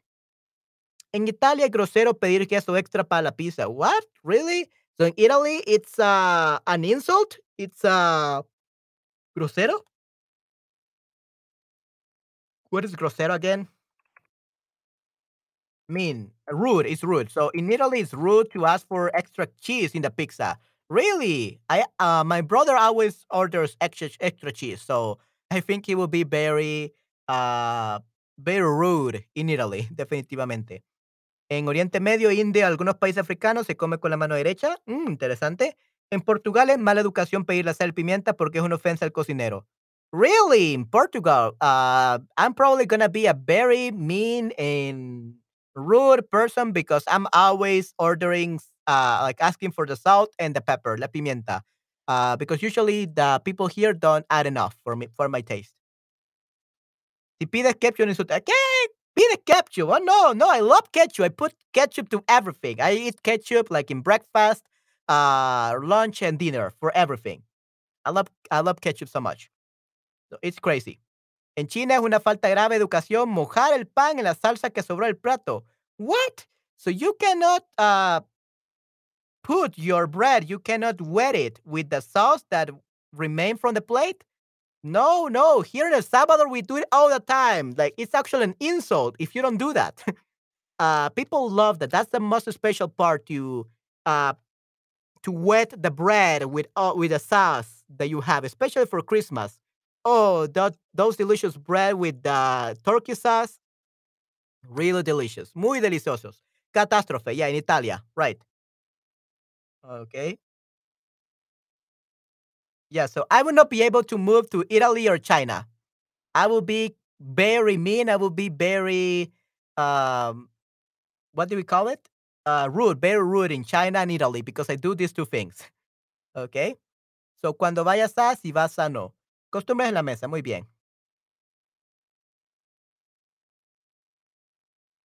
En Italia es grosero pedir queso extra para la pizza. What? Really? So in Italy, it's uh, an insult? It's uh, grosero? What is grosero again? Mean, rude. It's rude. So in Italy, it's rude to ask for extra cheese in the pizza. Really? I uh, my brother always orders extra extra cheese, so I think it will be very uh very rude in Italy, definitivamente. En Oriente Medio, India, algunos países africanos se come con la mano derecha. Mm, interesante. En Portugal es mala educación pedir la sal y pimienta porque es una ofensa al cocinero. Really? In Portugal, uh, I'm probably gonna be a very mean and rude person because I'm always ordering, uh, like asking for the salt and the pepper, la pimienta, uh, because usually the people here don't add enough for me for my taste. Si pides ketchup en su ¿qué? Pide ketchup? Oh no, no, I love ketchup. I put ketchup to everything. I eat ketchup like in breakfast, uh, lunch, and dinner for everything. I love I love ketchup so much. So it's crazy. En China es una falta grave de educación mojar el pan en la salsa que sobró del plato. What? So you cannot uh, put your bread, you cannot wet it with the sauce that remain from the plate? No, no. Here in El Salvador, we do it all the time. Like it's actually an insult if you don't do that. uh, people love that. That's the most special part to uh, to wet the bread with uh, with the sauce that you have, especially for Christmas. Oh, that those delicious bread with the turkey sauce, really delicious, muy deliciosos. Catástrofe, yeah, in Italia, right? Okay. Yeah, so I will not be able to move to Italy or China. I will be very mean. I will be very, um, what do we call it? Uh, rude, very rude in China and Italy because I do these two things. Okay. So cuando vayas a, si vas a no. Costumbres en la mesa. Muy bien.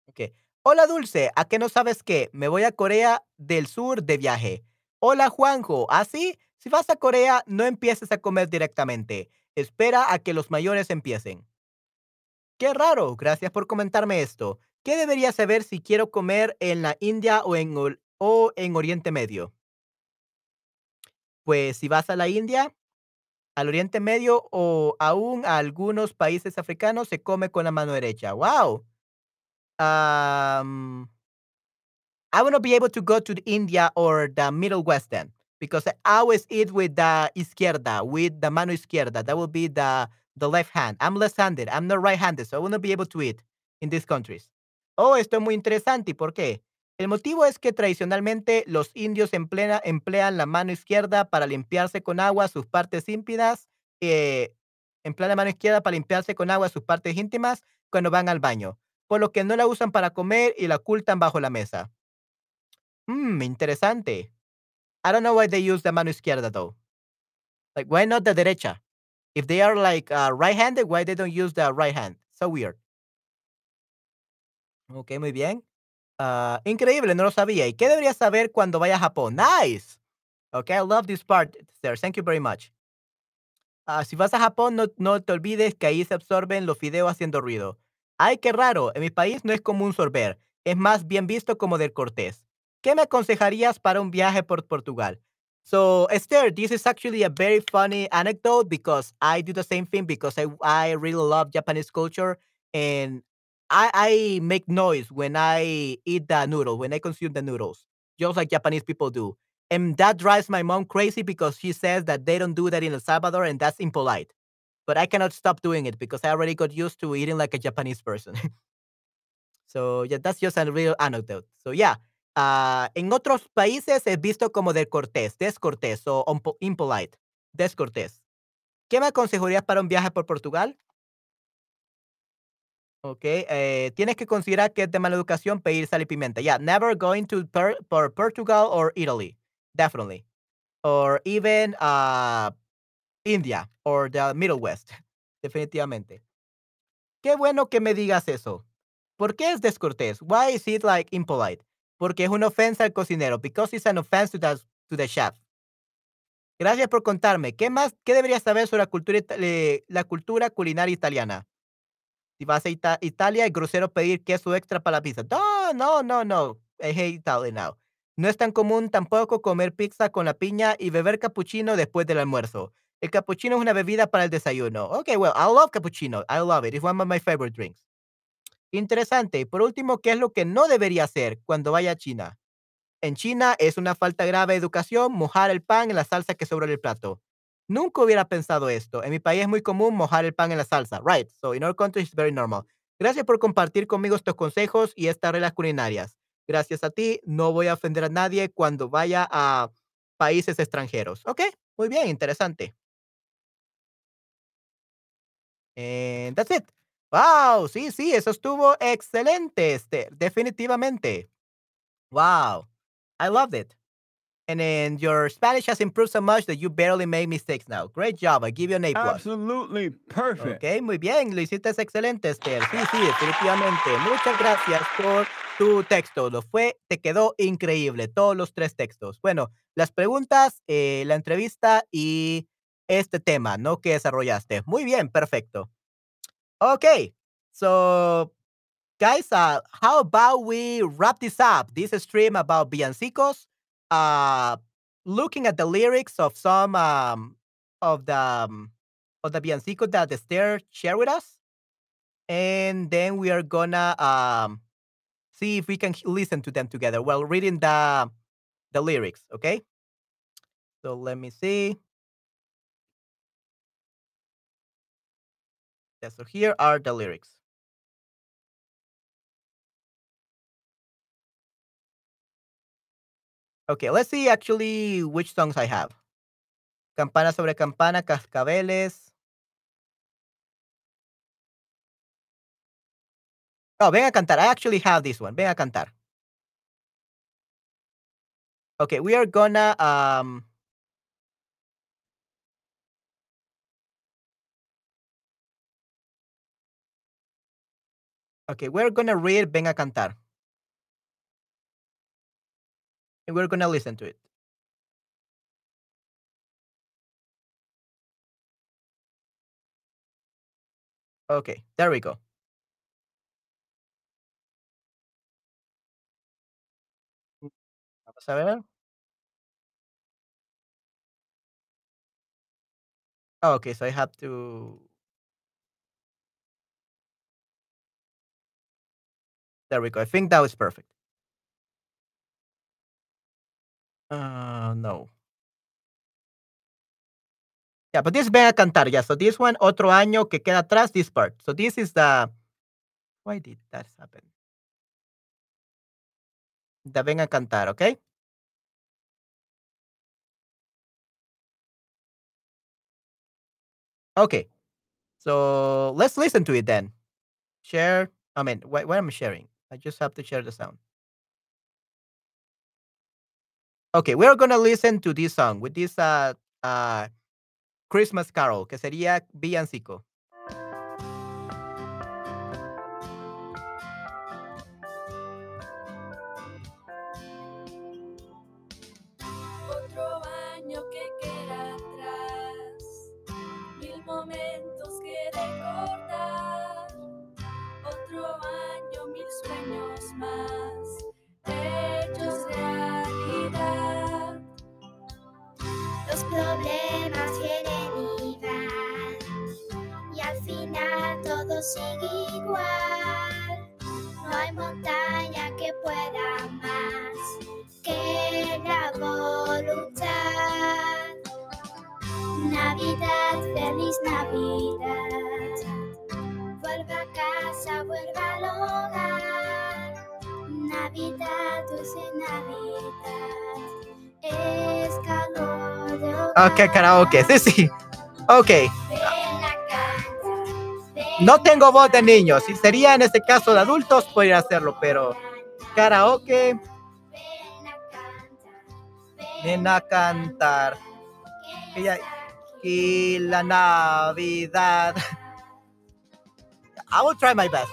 Ok. Hola Dulce, ¿a qué no sabes qué? Me voy a Corea del Sur de viaje. Hola Juanjo, ¿así? Si vas a Corea, no empieces a comer directamente. Espera a que los mayores empiecen. Qué raro, gracias por comentarme esto. ¿Qué debería saber si quiero comer en la India o en, o en Oriente Medio? Pues si vas a la India, al Oriente Medio o aún a algunos países africanos, se come con la mano derecha. ¡Wow! Um, I not be able to go to India or the Middle West then because I always eat with the izquierda, with the mano izquierda. That will be the the left hand. I'm left-handed. I'm not right-handed, so I will not be able to eat in these countries. Oh, esto es muy interesante. ¿Y por qué? El motivo es que tradicionalmente los indios emplea- emplean la mano izquierda para limpiarse con agua sus partes íntimas. eh, emplean la mano izquierda para limpiarse con agua sus partes íntimas cuando van al baño, por lo que no la usan para comer y la ocultan bajo la mesa. Mmm, interesante. I don't know why they use the mano izquierda though. Like, why not the derecha? If they are like uh, right-handed, why they don't use the right hand? So weird. Ok, muy bien. Ah, increíble, no lo sabía. ¿Y qué deberías saber cuando vaya a Japón? Nice. Okay, I love this part, sir. Thank you very much. Ah, si vas a Japón, no, no te olvides que ahí se absorben los fideos haciendo ruido. Ay, qué raro. En mi país no es común sorber. Es más bien visto como del cortés. ¿Qué me aconsejarías para un viaje por Portugal? So, Esther, this is actually a very funny anecdote because I do the same thing because I, I really love Japanese culture and I, I make noise when I eat the noodle, when I consume the noodles, just like Japanese people do. And that drives my mom crazy because she says that they don't do that in El Salvador and that's impolite. but I cannot stop doing it because I already got used to eating like a Japanese person. so yeah, that's just a real anecdote. So yeah, ah, en otros países es visto como descortés, descortés o impolite, descortés. ¿Qué me aconsejarías para un viaje por Portugal? Ok, eh, tienes que considerar que es de mala educación pedir sal y pimienta. Yeah, never going to per, por Portugal or Italy, definitely. Or even uh, India or the Middle West, definitivamente. Qué bueno que me digas eso. ¿Por qué es descortés? Why is it like impolite? Porque es una ofensa al cocinero. Because it's an offense to the, to the chef. Gracias por contarme. ¿Qué más? ¿Qué deberías saber sobre la cultura, la cultura culinaria italiana? Si vas a Ita- Italia, es grosero pedir queso extra para la pizza. No, no, no, no. I hate Italy now. No es tan común tampoco comer pizza con la piña y beber cappuccino después del almuerzo. El cappuccino es una bebida para el desayuno. Okay, well, I love cappuccino. I love it. It's one of my favorite drinks. Interesante. Por último, ¿qué es lo que no debería hacer cuando vaya a China? En China es una falta grave de educación mojar el pan en la salsa que sobra del plato. Nunca hubiera pensado esto. En mi país es muy común mojar el pan en la salsa. Right. So in our country it's very normal. Gracias por compartir conmigo estos consejos y estas reglas culinarias. Gracias a ti, no voy a ofender a nadie cuando vaya a países extranjeros. Ok, muy bien, interesante. And that's it. Wow, sí, sí, eso estuvo excelente, Esther. Definitivamente. Wow. I loved it. And then your Spanish has improved so much that you barely make mistakes now. Great job. I give you an A plus. Absolutely perfect. Ok, muy bien. Lo hiciste excelente, Esther. Sí, sí, definitivamente. Muchas gracias por tu texto. Lo fue, te quedó increíble. Todos los tres textos. Bueno, las preguntas, eh, la entrevista y este tema, ¿no? Que desarrollaste. Muy bien, perfecto. Ok, so guys, uh, how about we wrap this up? This stream about villancicos, uh, looking at the lyrics of some um, of the um, of the villancico that Esther shared with us, and then we are gonna um, see if we can listen to them together while reading the the lyrics. Okay, so let me see. Yeah, so here are the lyrics. Okay, let's see actually which songs I have. Campana sobre campana, cascabeles. Oh, ven a cantar. I actually have this one. Ven a cantar. Okay, we are gonna um Okay, we're gonna read Ven a cantar. And we're gonna listen to it. Okay, there we go. Mm. Vamos a ver. Oh, okay, so I have to. There we go. I think that was perfect. Uh, no. Yeah, but this ven a cantar. Yeah, so this one, otro año que queda atrás, this part. So this is the. Why did that happen? The ven a cantar, okay? Okay. So let's listen to it then. Share. I mean, what, what am I sharing? I just have to share the sound. Okay, we're gonna listen to this song with this uh uh Christmas Carol, que sería villancico. Ok, karaoke, sí, sí. Ok, no tengo voz de niño. Si sería en este caso de adultos, podría hacerlo, pero karaoke, Ven a cantar. Y la Navidad. I will try my best.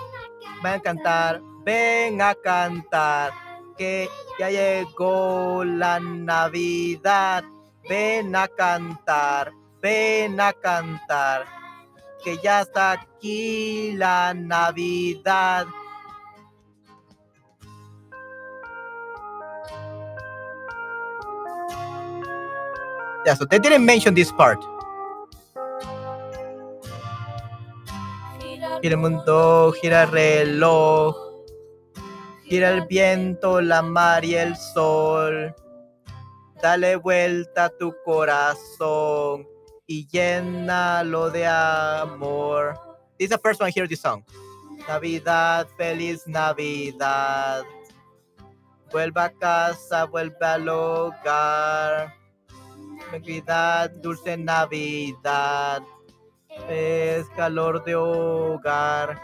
Ven a cantar, ven a cantar, que ya llegó la Navidad. Ven a cantar, ven a cantar, que ya está aquí la Navidad. Yeah, so they didn't mention this part. Gira el mundo, gira el reloj, gira el viento, la mar y el sol. Dale vuelta a tu corazón y llénalo de amor. This is the first one hear this song. Navidad, feliz Navidad. Vuelve a casa, vuelve al hogar. Navidad, dulce Navidad. Es calor de hogar.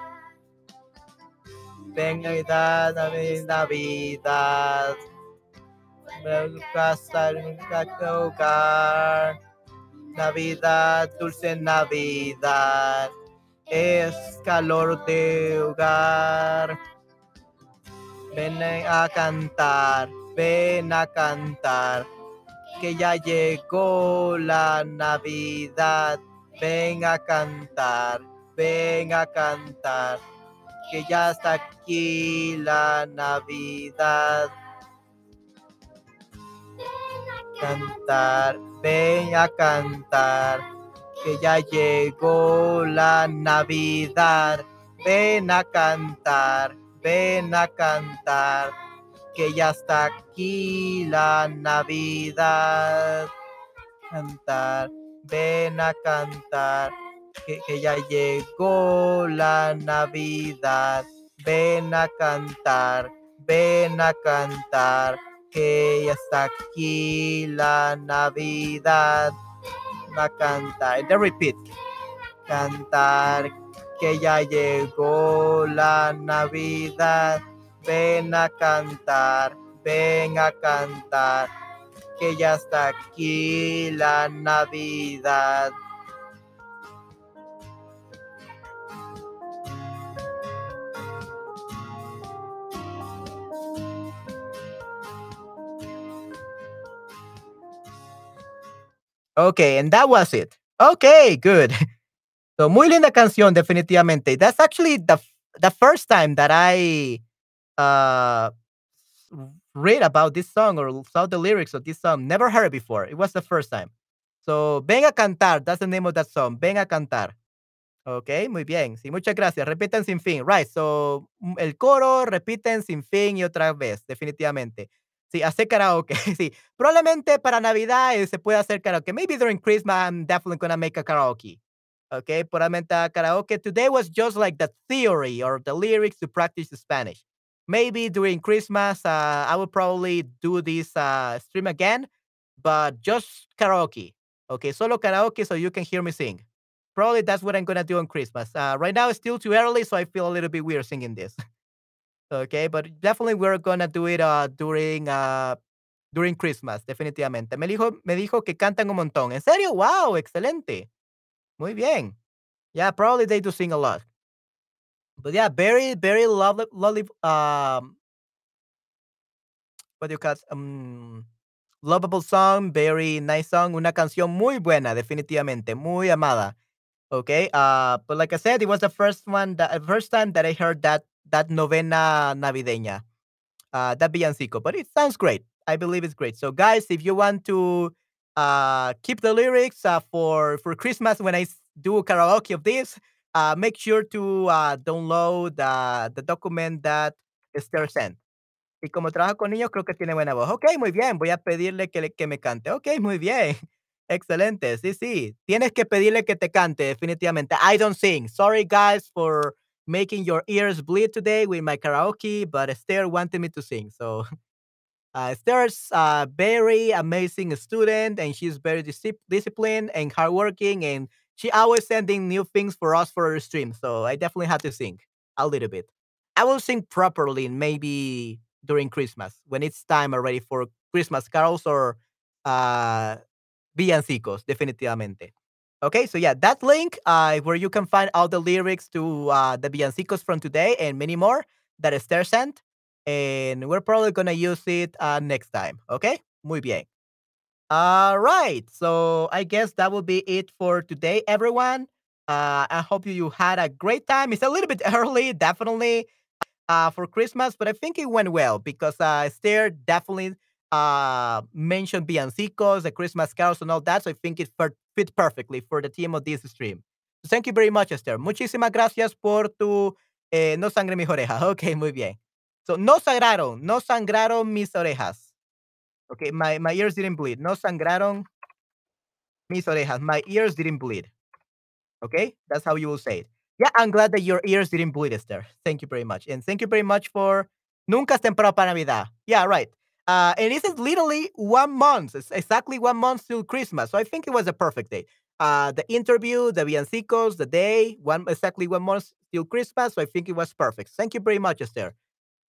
Ven Navidad, Navidad, Navidad. A casa, ven a hogar. Navidad, dulce Navidad. Es calor de hogar. Ven a cantar, ven a cantar, que ya llegó la Navidad. Ven a cantar, ven a cantar, que ya está aquí la Navidad. Cantar, ven a cantar, que ya llegó la Navidad. Ven a cantar, ven a cantar, que ya está aquí la Navidad. Cantar, ven a cantar, que, que ya llegó la Navidad. Ven a cantar, ven a cantar, que ya está aquí la Navidad. A cantar, the repeat. Cantar, que ya llegó la Navidad. Ven a cantar, ven a cantar, que ya está aquí la Navidad. Okay, and that was it. Okay, good. So muy linda canción, definitivamente. That's actually the the first time that I uh read about this song or saw the lyrics of this song. Never heard it before. It was the first time. So Ven a cantar, that's the name of that song. Ven a cantar. Ok, muy bien. Sí, muchas gracias. Repiten sin fin. Right. So el coro repiten sin fin y otra vez, definitivamente. Sí, hacer karaoke. Sí, probablemente para Navidad eh, se puede hacer karaoke. Maybe during Christmas, I'm definitely gonna make a karaoke. Okay, probablemente karaoke. Today was just like the theory or the lyrics to practice the Spanish. Maybe during Christmas, uh, I will probably do this uh, stream again, but just karaoke. Okay, solo karaoke so you can hear me sing. Probably that's what I'm gonna do on Christmas. Uh, right now it's still too early, so I feel a little bit weird singing this. okay, but definitely we're gonna do it uh, during uh, during Christmas, definitivamente. Me dijo, me dijo que cantan un montón. ¿En serio? Wow, excelente. Muy bien. Yeah, probably they do sing a lot. But yeah, very, very lovely, lovely, um, what do you call it? Um, lovable song, very nice song, una canción muy buena, definitivamente, muy amada. Okay, uh, but like I said, it was the first one, that, first time that I heard that that novena navideña, uh, that villancico. But it sounds great. I believe it's great. So guys, if you want to uh, keep the lyrics uh, for for Christmas when I do karaoke of this, uh, make sure to uh, download the the document that Esther sent. Y como trabaja con niños, creo que tiene buena voz. Ok, muy bien. Voy a pedirle que, le- que me cante. Ok, muy bien. Excelente, sí, sí. Tienes que pedirle que te cante, definitivamente. I don't sing. Sorry, guys, for making your ears bleed today with my karaoke, but Esther wanted me to sing. So, uh, Esther's a very amazing student, and she's very discip- disciplined and hardworking, and she always sending new things for us for her stream. So, I definitely had to sing a little bit. I will sing properly maybe during Christmas when it's time already for Christmas carols or uh, villancicos, definitivamente. Okay, so yeah, that link uh, where you can find all the lyrics to uh, the villancicos from today and many more that Esther sent. And we're probably going to use it uh, next time. Okay, muy bien. All right, so I guess that will be it for today, everyone. Uh, I hope you had a great time. It's a little bit early, definitely, uh, for Christmas, but I think it went well because uh, Esther definitely uh, mentioned villancicos, the Christmas carols, and all that. So I think it fit, perfectly for the theme of this stream. So thank you very much, Esther. Muchísimas gracias por tu eh, no sangre mis orejas. Ok, muy bien. So no sangraron, no sangraron mis orejas. Okay, my, my ears didn't bleed. No sangraron mis orejas. My ears didn't bleed. Okay, that's how you will say it. Yeah, I'm glad that your ears didn't bleed, Esther. Thank you very much. And thank you very much for Nunca es temprano para Navidad. Yeah, right. Uh, and this is literally one month. It's exactly one month till Christmas. So I think it was a perfect day. Uh, the interview, the villancicos, the day, one exactly one month till Christmas. So I think it was perfect. Thank you very much, Esther.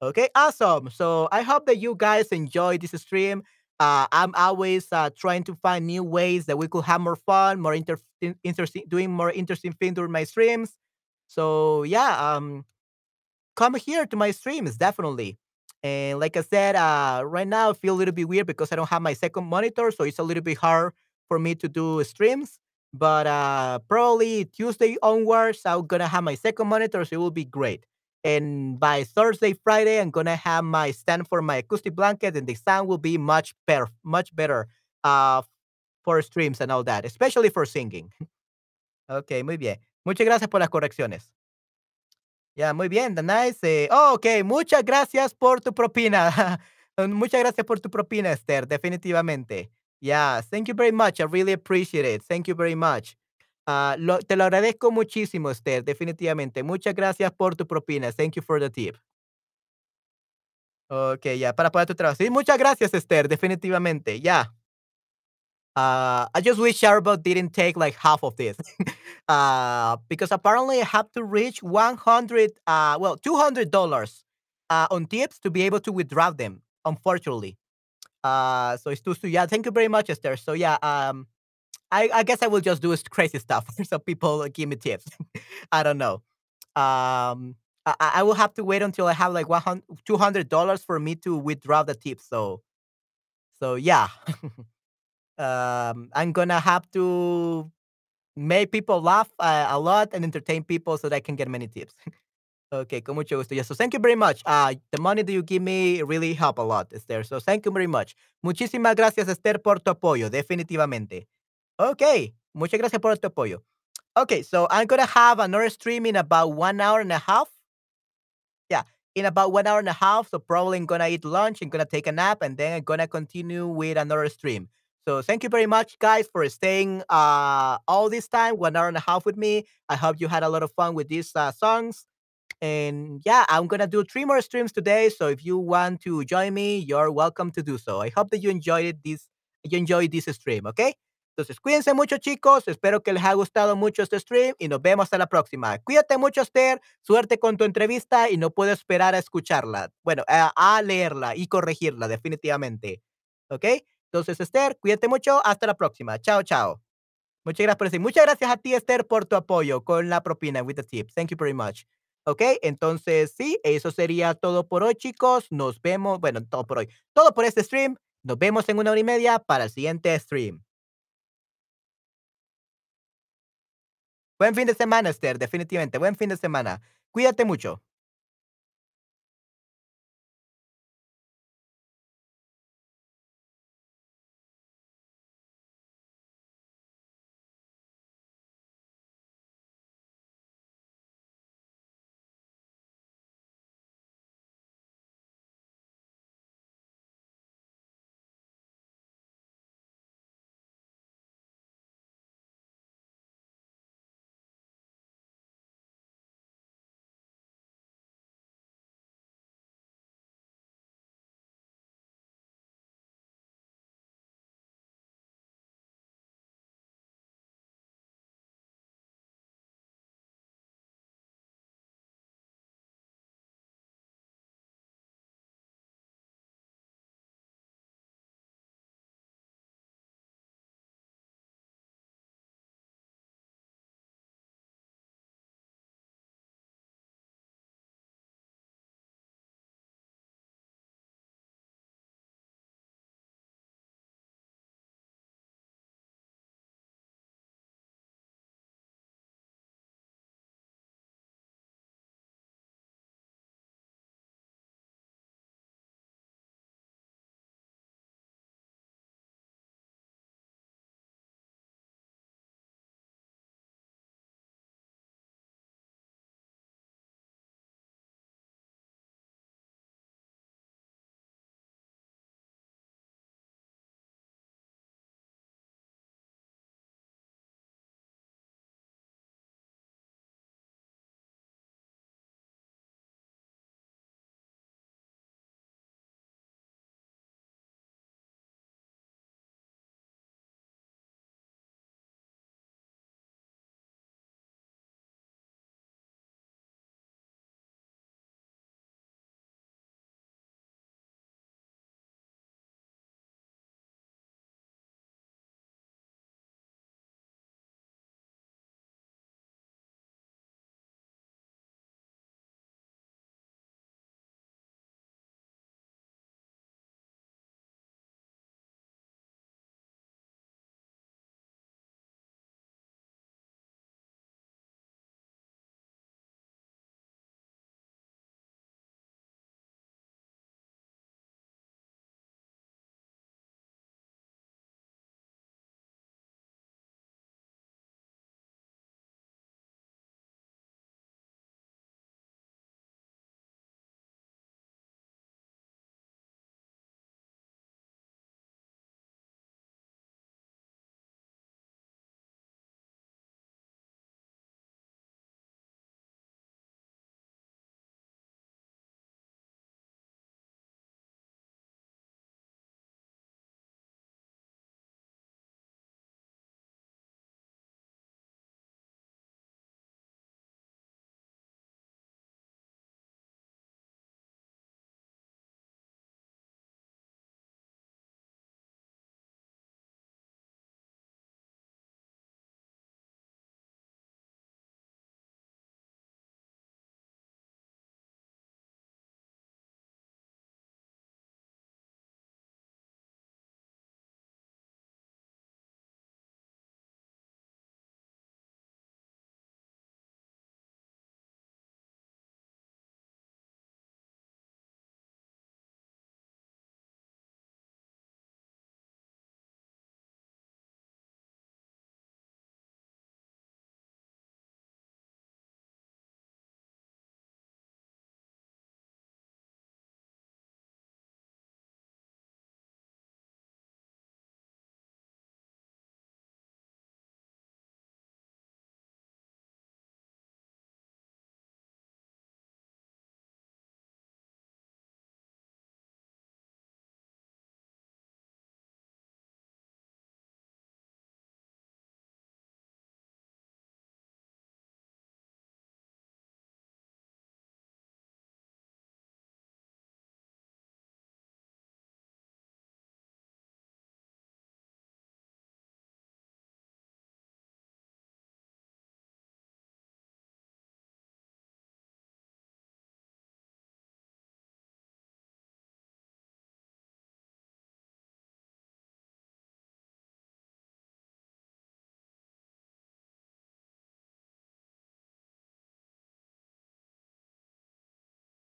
Okay, awesome. So I hope that you guys enjoy this stream. Uh, I'm always uh, trying to find new ways that we could have more fun, more inter- interesting, doing more interesting things during my streams. So yeah, um, come here to my streams definitely. And like I said, uh, right now I feel a little bit weird because I don't have my second monitor, so it's a little bit hard for me to do streams. But uh, probably Tuesday onwards, I'm gonna have my second monitor, so it will be great. And by Thursday, Friday, I'm gonna have my stand for my acoustic blanket, and the sound will be much better, much better uh, for streams and all that, especially for singing. ok, muy bien. Muchas gracias por las correcciones. Ya, muy bien, the nice. oh, ok, muchas gracias por tu propina. muchas gracias por tu propina, Esther, definitivamente. Yeah, thank you very much. I really appreciate it. Thank you very much. Ah, te lo agradezco muchísimo, Esther, definitivamente. Muchas gracias por tu propina. Thank you for the tip. Ok, ya, para poder tu trabajo. Sí, muchas gracias, Esther, definitivamente. Ya. Uh, I just wish Arbot didn't take like half of this. uh, because apparently I have to reach 100, uh, well, $200 uh, on tips to be able to withdraw them, unfortunately. Uh, so it's too soon. Yeah, thank you very much, Esther. So yeah, um, I, I guess I will just do crazy stuff so people give me tips. I don't know. Um, I, I will have to wait until I have like 100 $200 for me to withdraw the tips. So, so yeah. Um, I'm gonna have to make people laugh uh, a lot and entertain people so that I can get many tips. okay, con mucho gusto. Yes, so thank you very much. Uh, the money that you give me really help a lot, Esther. So thank you very much. Muchísimas gracias, Esther, por tu apoyo, definitivamente. Okay, muchas gracias por tu apoyo. Okay, so I'm gonna have another stream in about one hour and a half. Yeah, in about one hour and a half. So probably I'm gonna eat lunch, I'm gonna take a nap, and then I'm gonna continue with another stream. So thank you very much, guys, for staying uh all this time, one hour and a half with me. I hope you had a lot of fun with these uh, songs. And yeah, I'm gonna do three more streams today. So if you want to join me, you're welcome to do so. I hope that you enjoyed this you enjoyed this stream, okay? Entonces, cuídense mucho, chicos. Espero que les haya gustado mucho este stream y nos vemos hasta la próxima. Cuídate mucho, Esther. Suerte con tu entrevista y no puedo esperar a escucharla. Bueno, a, a leerla y corregirla, definitivamente. ¿Ok? Entonces, Esther, cuídate mucho. Hasta la próxima. Chao, chao. Muchas gracias por decir. Muchas gracias a ti, Esther, por tu apoyo con la propina with the tip. Thank you very much. Ok, entonces sí, eso sería todo por hoy, chicos. Nos vemos, bueno, todo por hoy. Todo por este stream. Nos vemos en una hora y media para el siguiente stream. Buen fin de semana, Esther, definitivamente. Buen fin de semana. Cuídate mucho.